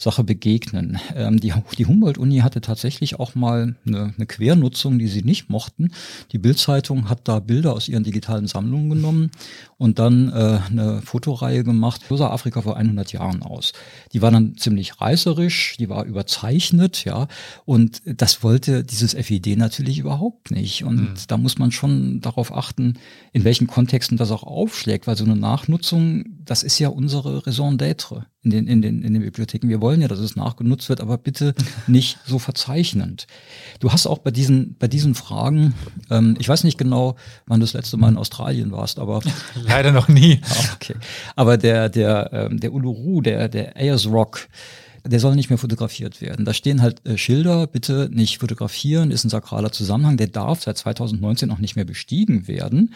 Sache begegnen. Ähm, die, die Humboldt-Uni hatte tatsächlich auch mal eine, eine Quernutzung, die sie nicht mochten. Die Bildzeitung hat da Bilder aus ihren digitalen Sammlungen genommen und dann äh, eine Fotoreihe gemacht. So sah Afrika vor 100 Jahren aus. Die war dann ziemlich reißerisch, die war überzeichnet, ja, und das wollte dieses FID natürlich überhaupt nicht. Und mhm. da muss man schon darauf achten, in welchen Kontexten das auch aufschlägt, weil so eine Nachnutzung, das ist ja unsere Raison d'être in den, in, den, in den Bibliotheken. Wir wollen ja, dass es nachgenutzt wird, aber bitte nicht so verzeichnend. Du hast auch bei diesen, bei diesen Fragen, ähm, ich weiß nicht genau, wann du das letzte Mal in Australien warst, aber (laughs) leider noch nie. okay. Aber der, der, ähm, der Uluru, der, der Ayers Rock, der soll nicht mehr fotografiert werden. Da stehen halt äh, Schilder, bitte nicht fotografieren, ist ein sakraler Zusammenhang, der darf seit 2019 auch nicht mehr bestiegen werden.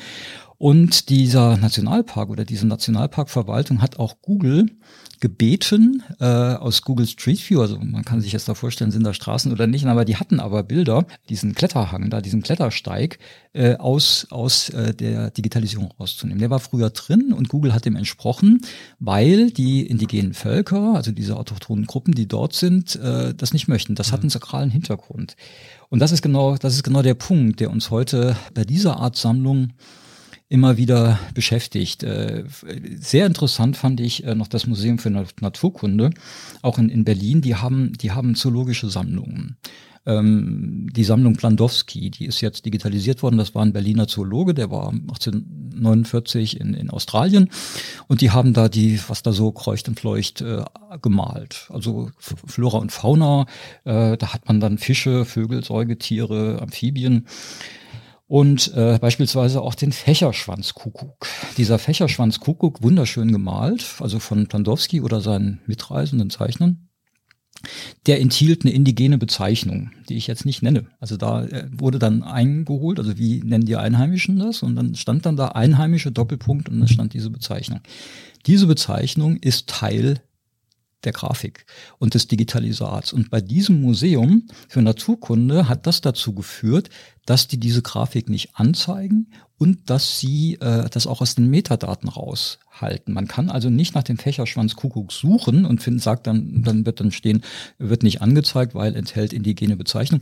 Und dieser Nationalpark oder diese Nationalparkverwaltung hat auch Google gebeten äh, aus Google Street View, also man kann sich jetzt da vorstellen, sind da Straßen oder nicht, aber die hatten aber Bilder, diesen Kletterhang da, diesen Klettersteig äh, aus, aus äh, der Digitalisierung rauszunehmen. Der war früher drin und Google hat dem entsprochen, weil die indigenen Völker, also diese autochthonen Gruppen, die dort sind, äh, das nicht möchten. Das hat einen sakralen Hintergrund. Und das ist genau, das ist genau der Punkt, der uns heute bei dieser Art Sammlung immer wieder beschäftigt. Äh, sehr interessant fand ich äh, noch das Museum für Naturkunde, auch in, in Berlin. Die haben, die haben zoologische Sammlungen ähm, die Sammlung Plandowski, die ist jetzt digitalisiert worden. Das war ein Berliner Zoologe, der war 1849 in, in Australien. Und die haben da die, was da so kreucht und fleucht, äh, gemalt. Also Flora und Fauna, äh, da hat man dann Fische, Vögel, Säugetiere, Amphibien und äh, beispielsweise auch den Fächerschwanzkuckuck. Dieser Fächerschwanzkuckuck, wunderschön gemalt, also von Plandowski oder seinen mitreisenden Zeichnern, der enthielt eine indigene Bezeichnung, die ich jetzt nicht nenne. Also da äh, wurde dann eingeholt, also wie nennen die Einheimischen das? Und dann stand dann da Einheimische Doppelpunkt und dann stand diese Bezeichnung. Diese Bezeichnung ist Teil der Grafik und des Digitalisats. Und bei diesem Museum für Naturkunde hat das dazu geführt, dass die diese Grafik nicht anzeigen und dass sie äh, das auch aus den Metadaten raushalten. Man kann also nicht nach dem Fächerschwanz Kuckuck suchen und find, sagt dann, dann wird dann stehen, wird nicht angezeigt, weil enthält indigene Bezeichnung.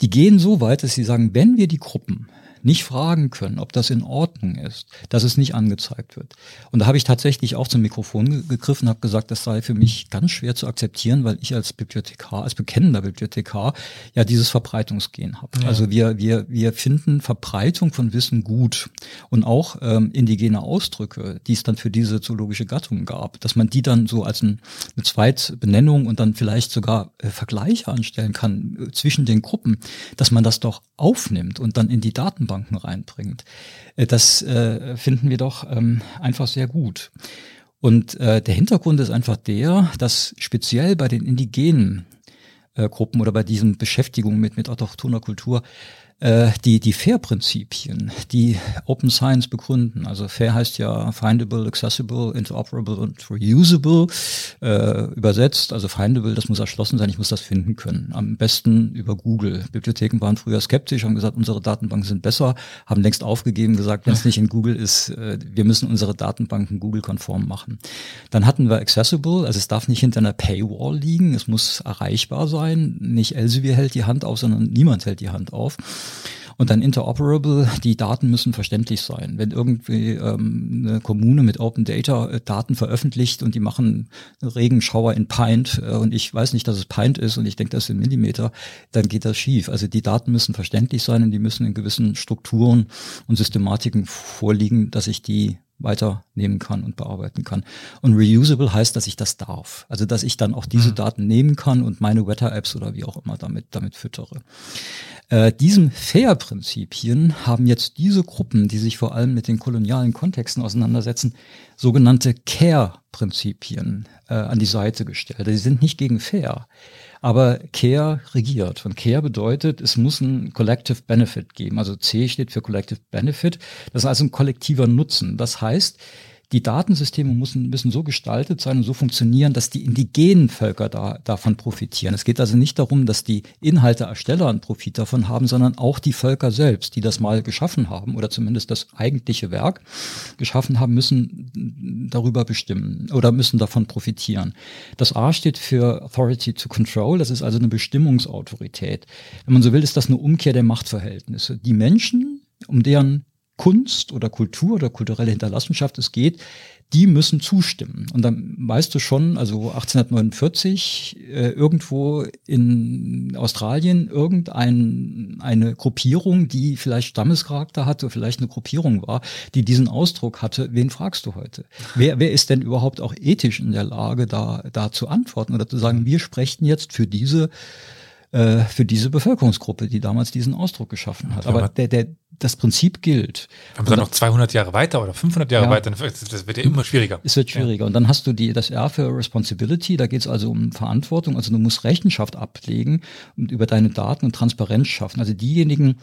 Die gehen so weit, dass sie sagen, wenn wir die Gruppen nicht fragen können, ob das in Ordnung ist, dass es nicht angezeigt wird. Und da habe ich tatsächlich auch zum Mikrofon gegriffen, habe gesagt, das sei für mich ganz schwer zu akzeptieren, weil ich als Bibliothekar, als bekennender Bibliothekar ja dieses Verbreitungsgehen habe. Ja. Also wir, wir, wir finden Verbreitung von Wissen gut und auch ähm, indigene Ausdrücke, die es dann für diese zoologische Gattung gab, dass man die dann so als ein, eine Zweitbenennung und dann vielleicht sogar äh, Vergleiche anstellen kann äh, zwischen den Gruppen, dass man das doch aufnimmt und dann in die Daten Datenbanken reinbringt. Äh, das äh, finden wir doch ähm, einfach sehr gut. Und äh, der Hintergrund ist einfach der, dass speziell bei den indigenen Gruppen oder bei diesen Beschäftigungen mit, mit autochthoner Kultur äh, die, die FAIR-Prinzipien, die Open Science begründen. Also FAIR heißt ja Findable, Accessible, Interoperable und Reusable. Äh, übersetzt, also Findable, das muss erschlossen sein, ich muss das finden können. Am besten über Google. Bibliotheken waren früher skeptisch, haben gesagt, unsere Datenbanken sind besser, haben längst aufgegeben, gesagt, wenn es nicht in Google ist, äh, wir müssen unsere Datenbanken Google-konform machen. Dann hatten wir Accessible, also es darf nicht hinter einer Paywall liegen, es muss erreichbar sein. Nicht Elsevier hält die Hand auf, sondern niemand hält die Hand auf. Und dann interoperable, die Daten müssen verständlich sein. Wenn irgendwie ähm, eine Kommune mit Open Data äh, Daten veröffentlicht und die machen Regenschauer in Pint äh, und ich weiß nicht, dass es Pint ist und ich denke, das sind Millimeter, dann geht das schief. Also die Daten müssen verständlich sein und die müssen in gewissen Strukturen und Systematiken vorliegen, dass ich die weiternehmen kann und bearbeiten kann. Und reusable heißt, dass ich das darf. Also dass ich dann auch diese mhm. Daten nehmen kann und meine Wetter-Apps oder wie auch immer damit, damit füttere. Äh, diesem FAIR-Prinzipien haben jetzt diese Gruppen, die sich vor allem mit den kolonialen Kontexten auseinandersetzen, sogenannte CARE-Prinzipien äh, an die Seite gestellt. Die sind nicht gegen FAIR. Aber CARE regiert. Und CARE bedeutet, es muss ein Collective Benefit geben. Also C steht für Collective Benefit. Das ist also ein kollektiver Nutzen. Das heißt, die Datensysteme müssen, müssen so gestaltet sein und so funktionieren, dass die indigenen Völker da, davon profitieren. Es geht also nicht darum, dass die Inhalteersteller einen Profit davon haben, sondern auch die Völker selbst, die das mal geschaffen haben oder zumindest das eigentliche Werk geschaffen haben, müssen darüber bestimmen oder müssen davon profitieren. Das A steht für Authority to Control, das ist also eine Bestimmungsautorität. Wenn man so will, ist das eine Umkehr der Machtverhältnisse. Die Menschen, um deren Kunst oder Kultur oder kulturelle Hinterlassenschaft es geht, die müssen zustimmen. Und dann weißt du schon, also 1849 äh, irgendwo in Australien irgendeine eine Gruppierung, die vielleicht Stammescharakter hatte, vielleicht eine Gruppierung war, die diesen Ausdruck hatte, wen fragst du heute? Wer, wer ist denn überhaupt auch ethisch in der Lage, da, da zu antworten oder zu sagen, wir sprechen jetzt für diese äh, für diese Bevölkerungsgruppe, die damals diesen Ausdruck geschaffen hat. Aber der, der, das Prinzip gilt. Wenn man dann noch 200 Jahre weiter oder 500 Jahre ja, weiter, das wird ja immer schwieriger. Es wird schwieriger. Ja. Und dann hast du die, das R für Responsibility, da geht es also um Verantwortung. Also du musst Rechenschaft ablegen und über deine Daten und Transparenz schaffen. Also diejenigen,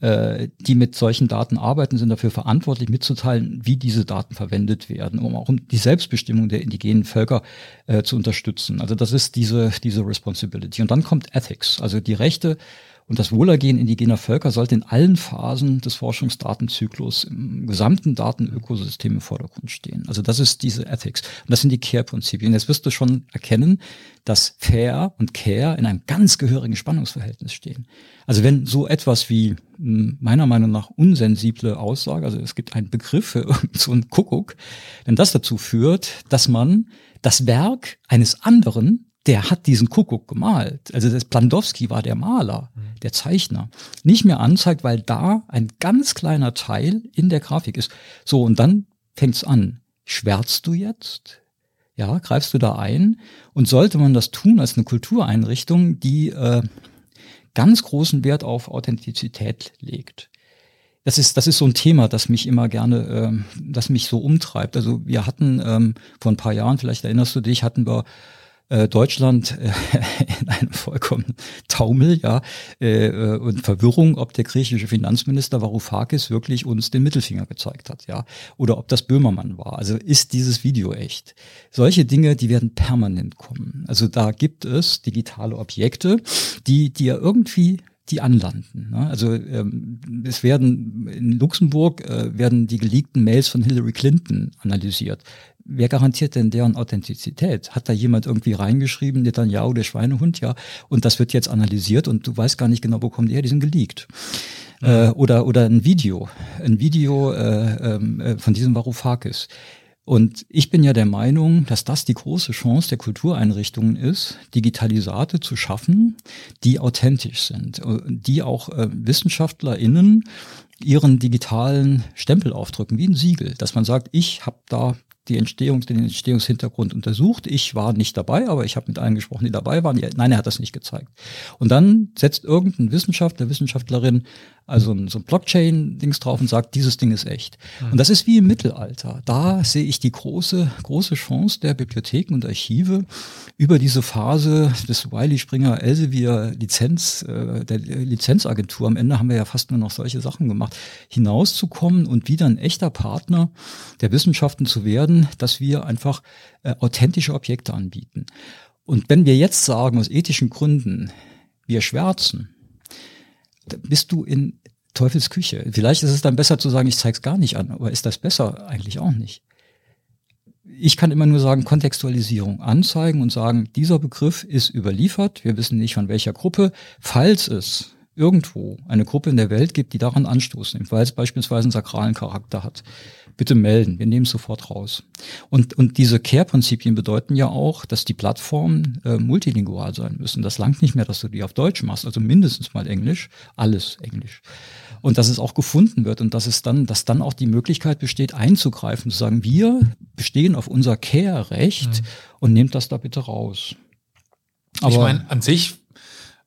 äh, die mit solchen Daten arbeiten, sind dafür verantwortlich mitzuteilen, wie diese Daten verwendet werden, um auch die Selbstbestimmung der indigenen Völker äh, zu unterstützen. Also das ist diese, diese Responsibility. Und dann kommt Ethics, also die Rechte und das Wohlergehen indigener Völker sollte in allen Phasen des Forschungsdatenzyklus im gesamten Datenökosystem im Vordergrund stehen. Also das ist diese Ethics. Und das sind die Care-Prinzipien. Jetzt wirst du schon erkennen, dass Fair und Care in einem ganz gehörigen Spannungsverhältnis stehen. Also wenn so etwas wie hm, meiner Meinung nach unsensible Aussage, also es gibt einen Begriff für (laughs) so einen Kuckuck, wenn das dazu führt, dass man das Werk eines anderen der hat diesen Kuckuck gemalt. Also das Plandowski war der Maler, mhm. der Zeichner. Nicht mehr anzeigt, weil da ein ganz kleiner Teil in der Grafik ist. So, und dann fängt's an. Schwärzt du jetzt? Ja, greifst du da ein? Und sollte man das tun als eine Kultureinrichtung, die äh, ganz großen Wert auf Authentizität legt? Das ist, das ist so ein Thema, das mich immer gerne, ähm, das mich so umtreibt. Also wir hatten ähm, vor ein paar Jahren, vielleicht erinnerst du dich, hatten wir äh, Deutschland äh, (laughs) in einem vollkommen Taumel ja, äh, und Verwirrung, ob der griechische Finanzminister Varoufakis wirklich uns den Mittelfinger gezeigt hat, ja, oder ob das Böhmermann war. Also ist dieses Video echt? Solche Dinge, die werden permanent kommen. Also da gibt es digitale Objekte, die, die ja irgendwie die anlanden. Ne? Also ähm, es werden in Luxemburg werden die geleakten Mails von Hillary Clinton analysiert wer garantiert denn deren Authentizität? Hat da jemand irgendwie reingeschrieben, Netanyahu, der Schweinehund, ja, und das wird jetzt analysiert und du weißt gar nicht genau, wo kommen die her, die sind geleakt. Mhm. Äh, oder, oder ein Video, ein Video äh, ähm, äh, von diesem Varoufakis. Und ich bin ja der Meinung, dass das die große Chance der Kultureinrichtungen ist, Digitalisate zu schaffen, die authentisch sind, äh, die auch äh, WissenschaftlerInnen ihren digitalen Stempel aufdrücken, wie ein Siegel, dass man sagt, ich habe da die Entstehungs-, den Entstehungshintergrund untersucht. Ich war nicht dabei, aber ich habe mit allen gesprochen, die dabei waren. Nein, er hat das nicht gezeigt. Und dann setzt irgendein Wissenschaftler, Wissenschaftlerin also so ein Blockchain-Dings drauf und sagt, dieses Ding ist echt. Und das ist wie im Mittelalter. Da sehe ich die große, große Chance der Bibliotheken und Archive über diese Phase des Wiley Springer Elsevier Lizenz, äh, der Lizenzagentur. Am Ende haben wir ja fast nur noch solche Sachen gemacht, hinauszukommen und wieder ein echter Partner der Wissenschaften zu werden, dass wir einfach äh, authentische Objekte anbieten. Und wenn wir jetzt sagen, aus ethischen Gründen, wir schwärzen, bist du in Teufels Küche. Vielleicht ist es dann besser zu sagen, ich zeige es gar nicht an, aber ist das besser? Eigentlich auch nicht. Ich kann immer nur sagen, Kontextualisierung anzeigen und sagen, dieser Begriff ist überliefert, wir wissen nicht von welcher Gruppe. Falls es irgendwo eine Gruppe in der Welt gibt, die daran Anstoß nimmt, weil es beispielsweise einen sakralen Charakter hat, bitte melden, wir nehmen es sofort raus. Und, und diese Care-Prinzipien bedeuten ja auch, dass die Plattformen äh, multilingual sein müssen. Das langt nicht mehr, dass du die auf Deutsch machst, also mindestens mal Englisch, alles Englisch. Und dass es auch gefunden wird und dass es dann, dass dann auch die Möglichkeit besteht, einzugreifen, zu sagen, wir bestehen auf unser Care-Recht mhm. und nehmt das da bitte raus. Aber ich meine, an sich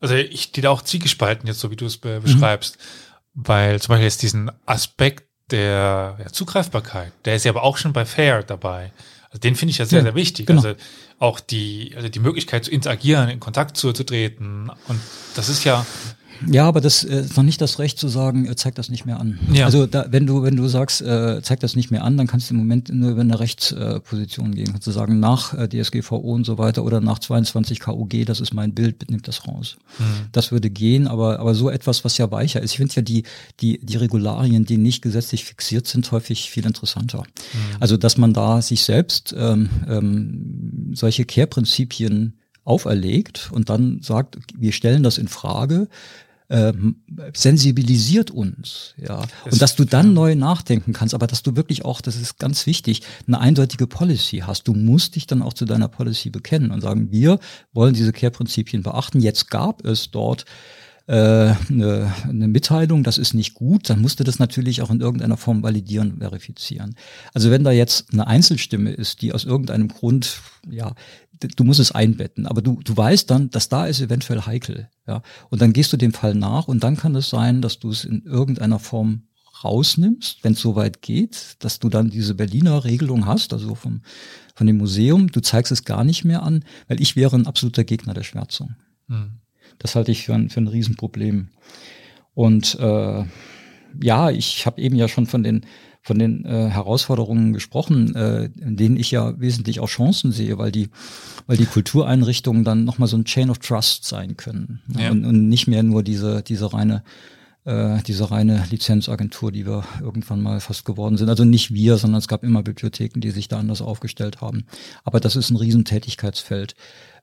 also ich stehe da auch zielgespalten jetzt, so wie du es be beschreibst, mhm. weil zum Beispiel jetzt diesen Aspekt der ja, Zugreifbarkeit, der ist ja aber auch schon bei Fair dabei. Also den finde ich ja sehr, ja, sehr wichtig. Genau. Also auch die, also die Möglichkeit zu interagieren, in Kontakt zu, zu treten. Und das ist ja, ja, aber das äh, ist noch nicht das Recht zu sagen, äh, zeig das nicht mehr an. Ja. Also da, wenn du wenn du sagst, äh, zeig das nicht mehr an, dann kannst du im Moment nur über eine Rechtsposition gehen, kannst du sagen nach äh, DSGVO und so weiter oder nach 22 KUG, das ist mein Bild, nimmt das raus. Mhm. Das würde gehen, aber aber so etwas, was ja weicher ist. Ich finde ja die die die Regularien, die nicht gesetzlich fixiert sind, häufig viel interessanter. Mhm. Also dass man da sich selbst ähm, ähm, solche Care-Prinzipien auferlegt und dann sagt, wir stellen das in Frage, ähm, sensibilisiert uns, ja. Und dass du dann neu nachdenken kannst, aber dass du wirklich auch, das ist ganz wichtig, eine eindeutige Policy hast. Du musst dich dann auch zu deiner Policy bekennen und sagen, wir wollen diese Care-Prinzipien beachten. Jetzt gab es dort äh, eine, eine Mitteilung, das ist nicht gut, dann musst du das natürlich auch in irgendeiner Form validieren, verifizieren. Also wenn da jetzt eine Einzelstimme ist, die aus irgendeinem Grund, ja, du musst es einbetten, aber du, du weißt dann, dass da ist eventuell heikel, ja. Und dann gehst du dem Fall nach und dann kann es sein, dass du es in irgendeiner Form rausnimmst, wenn es soweit geht, dass du dann diese Berliner Regelung hast, also vom, von dem Museum, du zeigst es gar nicht mehr an, weil ich wäre ein absoluter Gegner der Schwärzung. Mhm. Das halte ich für ein, für ein Riesenproblem. Und äh, ja, ich habe eben ja schon von den von den äh, Herausforderungen gesprochen, äh, in denen ich ja wesentlich auch Chancen sehe, weil die, weil die Kultureinrichtungen dann nochmal so ein Chain of Trust sein können ja. und, und nicht mehr nur diese, diese reine äh, diese reine Lizenzagentur, die wir irgendwann mal fast geworden sind. Also nicht wir, sondern es gab immer Bibliotheken, die sich da anders aufgestellt haben. Aber das ist ein Riesentätigkeitsfeld.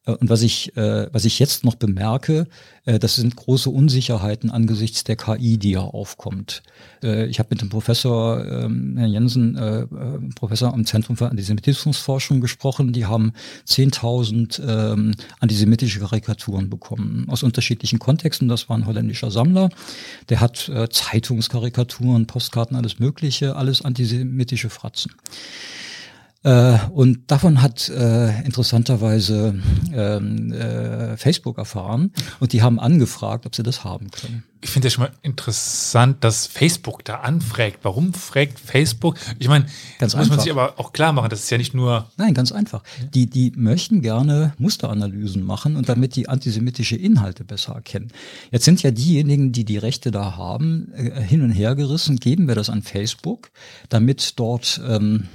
Äh, und was ich, äh, was ich jetzt noch bemerke, äh, das sind große Unsicherheiten angesichts der KI, die ja aufkommt. Ich habe mit dem Professor ähm, Herr Jensen, Professor am Zentrum für Antisemitismusforschung gesprochen. Die haben 10.000 ähm, antisemitische Karikaturen bekommen aus unterschiedlichen Kontexten. Das war ein holländischer Sammler. Der hat Zeitungskarikaturen, Postkarten, alles Mögliche, alles antisemitische Fratzen. Äh, und davon hat äh, interessanterweise ähm, äh, Facebook erfahren und die haben angefragt, ob sie das haben können. Ich finde es schon mal interessant, dass Facebook da anfragt. Warum fragt Facebook? Ich meine, das muss man sich aber auch klar machen, das ist ja nicht nur. Nein, ganz einfach. Die, die möchten gerne Musteranalysen machen und damit die antisemitische Inhalte besser erkennen. Jetzt sind ja diejenigen, die die Rechte da haben, äh, hin und her gerissen, geben wir das an Facebook, damit dort ähm,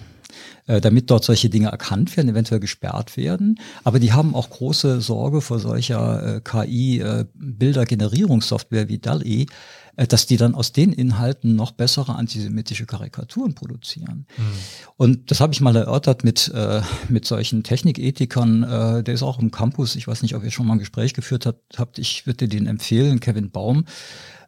äh, damit dort solche Dinge erkannt werden, eventuell gesperrt werden. Aber die haben auch große Sorge vor solcher äh, KI-Bildergenerierungssoftware äh, wie DALL-E, äh, dass die dann aus den Inhalten noch bessere antisemitische Karikaturen produzieren. Mhm. Und das habe ich mal erörtert mit, äh, mit solchen Technikethikern, äh, der ist auch im Campus, ich weiß nicht, ob ihr schon mal ein Gespräch geführt habt, ich würde den empfehlen, Kevin Baum,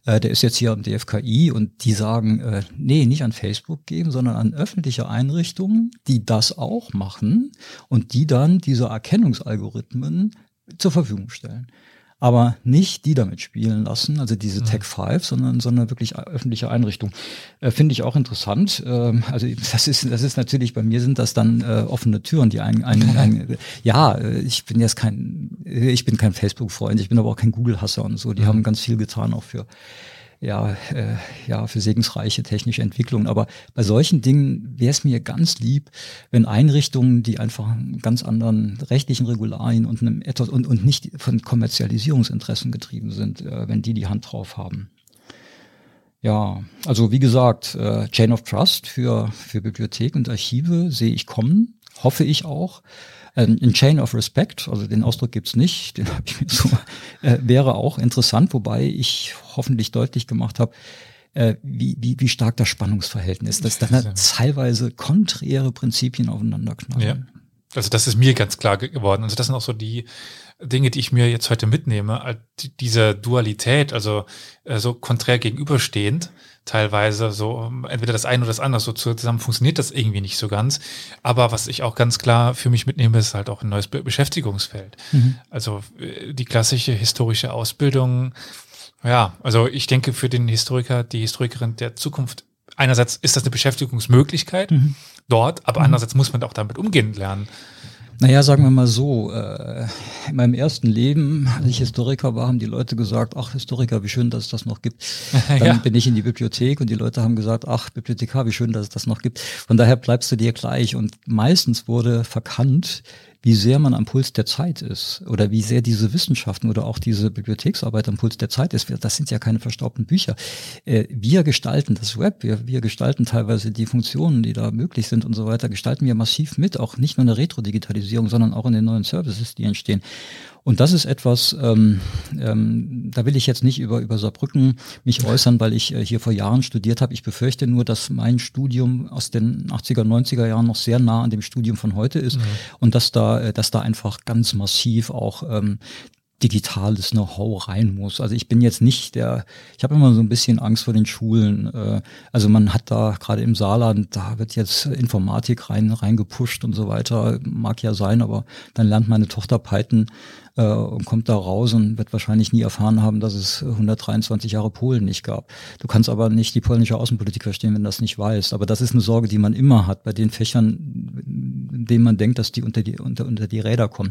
äh, der ist jetzt hier am DFKI und die sagen, äh, nee, nicht an Facebook geben, sondern an öffentliche Einrichtungen, die das auch machen und die dann diese Erkennungsalgorithmen zur Verfügung stellen aber nicht die damit spielen lassen, also diese mhm. Tech 5, sondern, sondern wirklich öffentliche Einrichtung. Äh, Finde ich auch interessant. Ähm, also (laughs) das ist, das ist natürlich, bei mir sind das dann äh, offene Türen, die ein, ein, ein (laughs) ja, äh, ich bin jetzt kein, ich bin kein Facebook-Freund, ich bin aber auch kein Google-Hasser und so, die mhm. haben ganz viel getan auch für ja, äh, ja, für segensreiche technische Entwicklungen. Aber bei solchen Dingen wäre es mir ganz lieb, wenn Einrichtungen, die einfach ganz anderen rechtlichen Regularien und einem etwas und, und nicht von Kommerzialisierungsinteressen getrieben sind, äh, wenn die die Hand drauf haben. Ja, also wie gesagt, äh, Chain of Trust für, für Bibliothek und Archive sehe ich kommen, hoffe ich auch. Ähm, ein Chain of Respect, also den Ausdruck gibt's nicht, (laughs) den habe ich mir so, äh, wäre auch interessant, wobei ich hoffentlich deutlich gemacht habe, äh, wie, wie, wie stark das Spannungsverhältnis ist, dass da teilweise konträre Prinzipien aufeinanderknallen. Ja. Also das ist mir ganz klar geworden. Also das sind auch so die Dinge, die ich mir jetzt heute mitnehme, diese Dualität, also äh, so konträr gegenüberstehend, teilweise so entweder das eine oder das andere so zusammen funktioniert das irgendwie nicht so ganz. Aber was ich auch ganz klar für mich mitnehme, ist halt auch ein neues Beschäftigungsfeld. Mhm. Also äh, die klassische historische Ausbildung. Ja, also ich denke für den Historiker, die Historikerin der Zukunft einerseits ist das eine Beschäftigungsmöglichkeit mhm. dort, aber mhm. andererseits muss man auch damit umgehen lernen. Naja, sagen wir mal so, äh, in meinem ersten Leben, als ich Historiker war, haben die Leute gesagt, ach Historiker, wie schön, dass es das noch gibt. (laughs) Dann ja. bin ich in die Bibliothek und die Leute haben gesagt, ach Bibliothekar, wie schön, dass es das noch gibt. Von daher bleibst du dir gleich. Und meistens wurde verkannt, wie sehr man am Puls der Zeit ist oder wie sehr diese Wissenschaften oder auch diese Bibliotheksarbeit am Puls der Zeit ist. Das sind ja keine verstaubten Bücher. Äh, wir gestalten das Web, wir, wir gestalten teilweise die Funktionen, die da möglich sind und so weiter, gestalten wir massiv mit, auch nicht nur in der Retro-Digitalisierung, sondern auch in den neuen Services, die entstehen. Und das ist etwas, ähm, ähm, da will ich jetzt nicht über, über Saarbrücken mich äußern, weil ich äh, hier vor Jahren studiert habe. Ich befürchte nur, dass mein Studium aus den 80er, 90er Jahren noch sehr nah an dem Studium von heute ist mhm. und dass da, äh, dass da einfach ganz massiv auch ähm, digitales Know-how rein muss. Also ich bin jetzt nicht der, ich habe immer so ein bisschen Angst vor den Schulen. Äh, also man hat da gerade im Saarland, da wird jetzt Informatik rein reingepusht und so weiter. Mag ja sein, aber dann lernt meine Tochter Python äh, und kommt da raus und wird wahrscheinlich nie erfahren haben, dass es 123 Jahre Polen nicht gab. Du kannst aber nicht die polnische Außenpolitik verstehen, wenn du das nicht weißt. Aber das ist eine Sorge, die man immer hat bei den Fächern, in denen man denkt, dass die unter die, unter, unter die Räder kommen.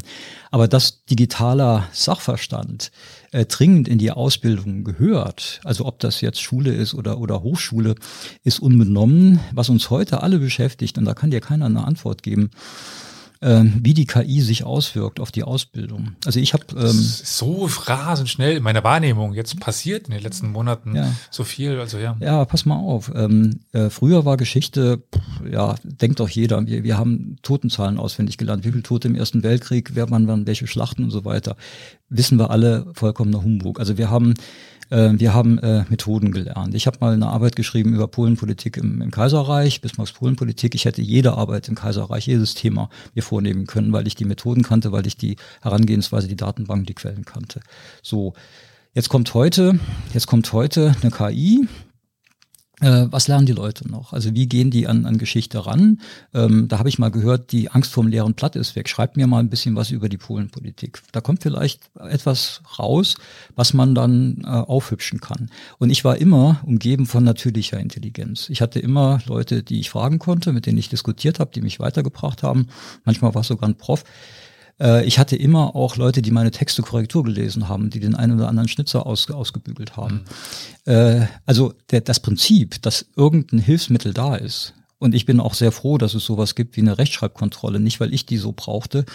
Aber dass digitaler Sachverstand äh, dringend in die Ausbildung gehört, also ob das jetzt Schule ist oder, oder Hochschule, ist unbenommen, was uns heute alle beschäftigt. Und da kann dir keiner eine Antwort geben ähm, wie die KI sich auswirkt auf die Ausbildung. Also ich habe ähm, so rasend schnell in meiner Wahrnehmung jetzt passiert in den letzten Monaten ja. so viel. Also ja. Ja, pass mal auf. Ähm, äh, früher war Geschichte, pff, ja, denkt doch jeder. Wir, wir haben Totenzahlen auswendig gelernt. Wie viele Tote im Ersten Weltkrieg, wer man waren welche Schlachten und so weiter. Wissen wir alle vollkommener Humbug. Also wir haben äh, wir haben äh, Methoden gelernt. Ich habe mal eine Arbeit geschrieben über Polenpolitik im, im Kaiserreich, Bismarcks Polenpolitik. Ich hätte jede Arbeit im Kaiserreich, jedes Thema mir vornehmen können, weil ich die Methoden kannte, weil ich die Herangehensweise, die Datenbank, die Quellen kannte. So, jetzt kommt heute, jetzt kommt heute eine KI, was lernen die Leute noch? Also wie gehen die an, an Geschichte ran? Ähm, da habe ich mal gehört, die Angst vorm leeren Blatt ist weg. Schreibt mir mal ein bisschen was über die Polenpolitik. Da kommt vielleicht etwas raus, was man dann äh, aufhübschen kann. Und ich war immer umgeben von natürlicher Intelligenz. Ich hatte immer Leute, die ich fragen konnte, mit denen ich diskutiert habe, die mich weitergebracht haben. Manchmal war es sogar ein Prof. Äh, ich hatte immer auch Leute, die meine Texte Korrektur gelesen haben, die den einen oder anderen Schnitzer aus, ausgebügelt haben. Mhm. Äh, also der, das Prinzip, dass irgendein Hilfsmittel da ist, und ich bin auch sehr froh, dass es sowas gibt wie eine Rechtschreibkontrolle. Nicht, weil ich die so brauchte,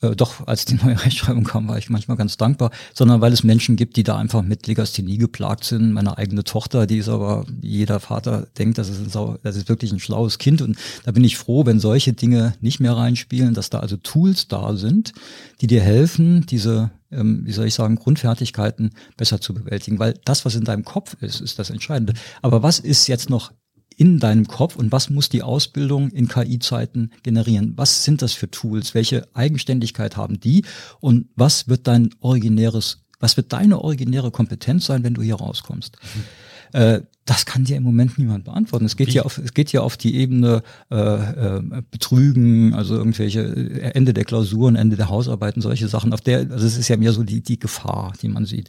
äh, doch als die neue (laughs) Rechtschreibung kam, war ich manchmal ganz dankbar, sondern weil es Menschen gibt, die da einfach mit Legasthenie geplagt sind. Meine eigene Tochter, die ist aber, jeder Vater denkt, das ist, ein, das ist wirklich ein schlaues Kind und da bin ich froh, wenn solche Dinge nicht mehr reinspielen, dass da also Tools da sind, die dir helfen, diese ähm, wie soll ich sagen, Grundfertigkeiten besser zu bewältigen. Weil das, was in deinem Kopf ist, ist das Entscheidende. Aber was ist jetzt noch in deinem Kopf und was muss die Ausbildung in KI-Zeiten generieren? Was sind das für Tools? Welche Eigenständigkeit haben die? Und was wird dein originäres, was wird deine originäre Kompetenz sein, wenn du hier rauskommst? Mhm. Äh, das kann dir im Moment niemand beantworten. Es geht ja auf, es geht ja auf die Ebene äh, äh, Betrügen, also irgendwelche äh, Ende der Klausuren, Ende der Hausarbeiten, solche Sachen. Auf der, also es ist ja mehr so die die Gefahr, die man sieht.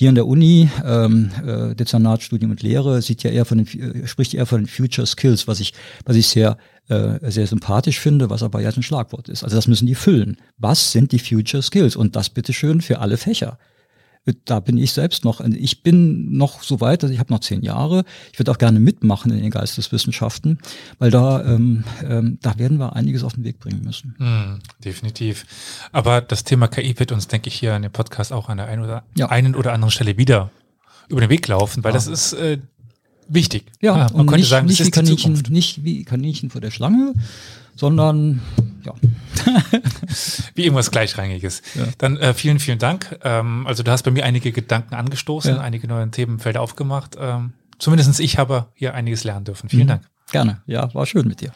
Hier in der Uni, ähm, äh, Dezernat Studium und Lehre, sieht ja eher von den, spricht eher von den Future Skills, was ich, was ich sehr äh, sehr sympathisch finde, was aber jetzt ein Schlagwort ist. Also das müssen die füllen. Was sind die Future Skills? Und das bitteschön für alle Fächer. Da bin ich selbst noch. Ich bin noch so weit, also ich habe noch zehn Jahre. Ich würde auch gerne mitmachen in den Geisteswissenschaften, weil da, ähm, ähm, da werden wir einiges auf den Weg bringen müssen. Mm, definitiv. Aber das Thema KI wird uns, denke ich, hier in dem Podcast auch an der einen oder, ja. einen oder anderen Stelle wieder über den Weg laufen, weil ja. das ist äh, wichtig. Ja, ja man könnte nicht, sagen, nicht wie Kaninchen, nicht wie Kaninchen vor der Schlange, sondern ja. (laughs) Wie irgendwas Gleichrangiges. Ja. Dann äh, vielen, vielen Dank. Ähm, also du hast bei mir einige Gedanken angestoßen, ja. einige neue Themenfelder aufgemacht. Ähm, zumindest ich habe hier einiges lernen dürfen. Vielen mhm. Dank. Gerne. Ja, war schön mit dir.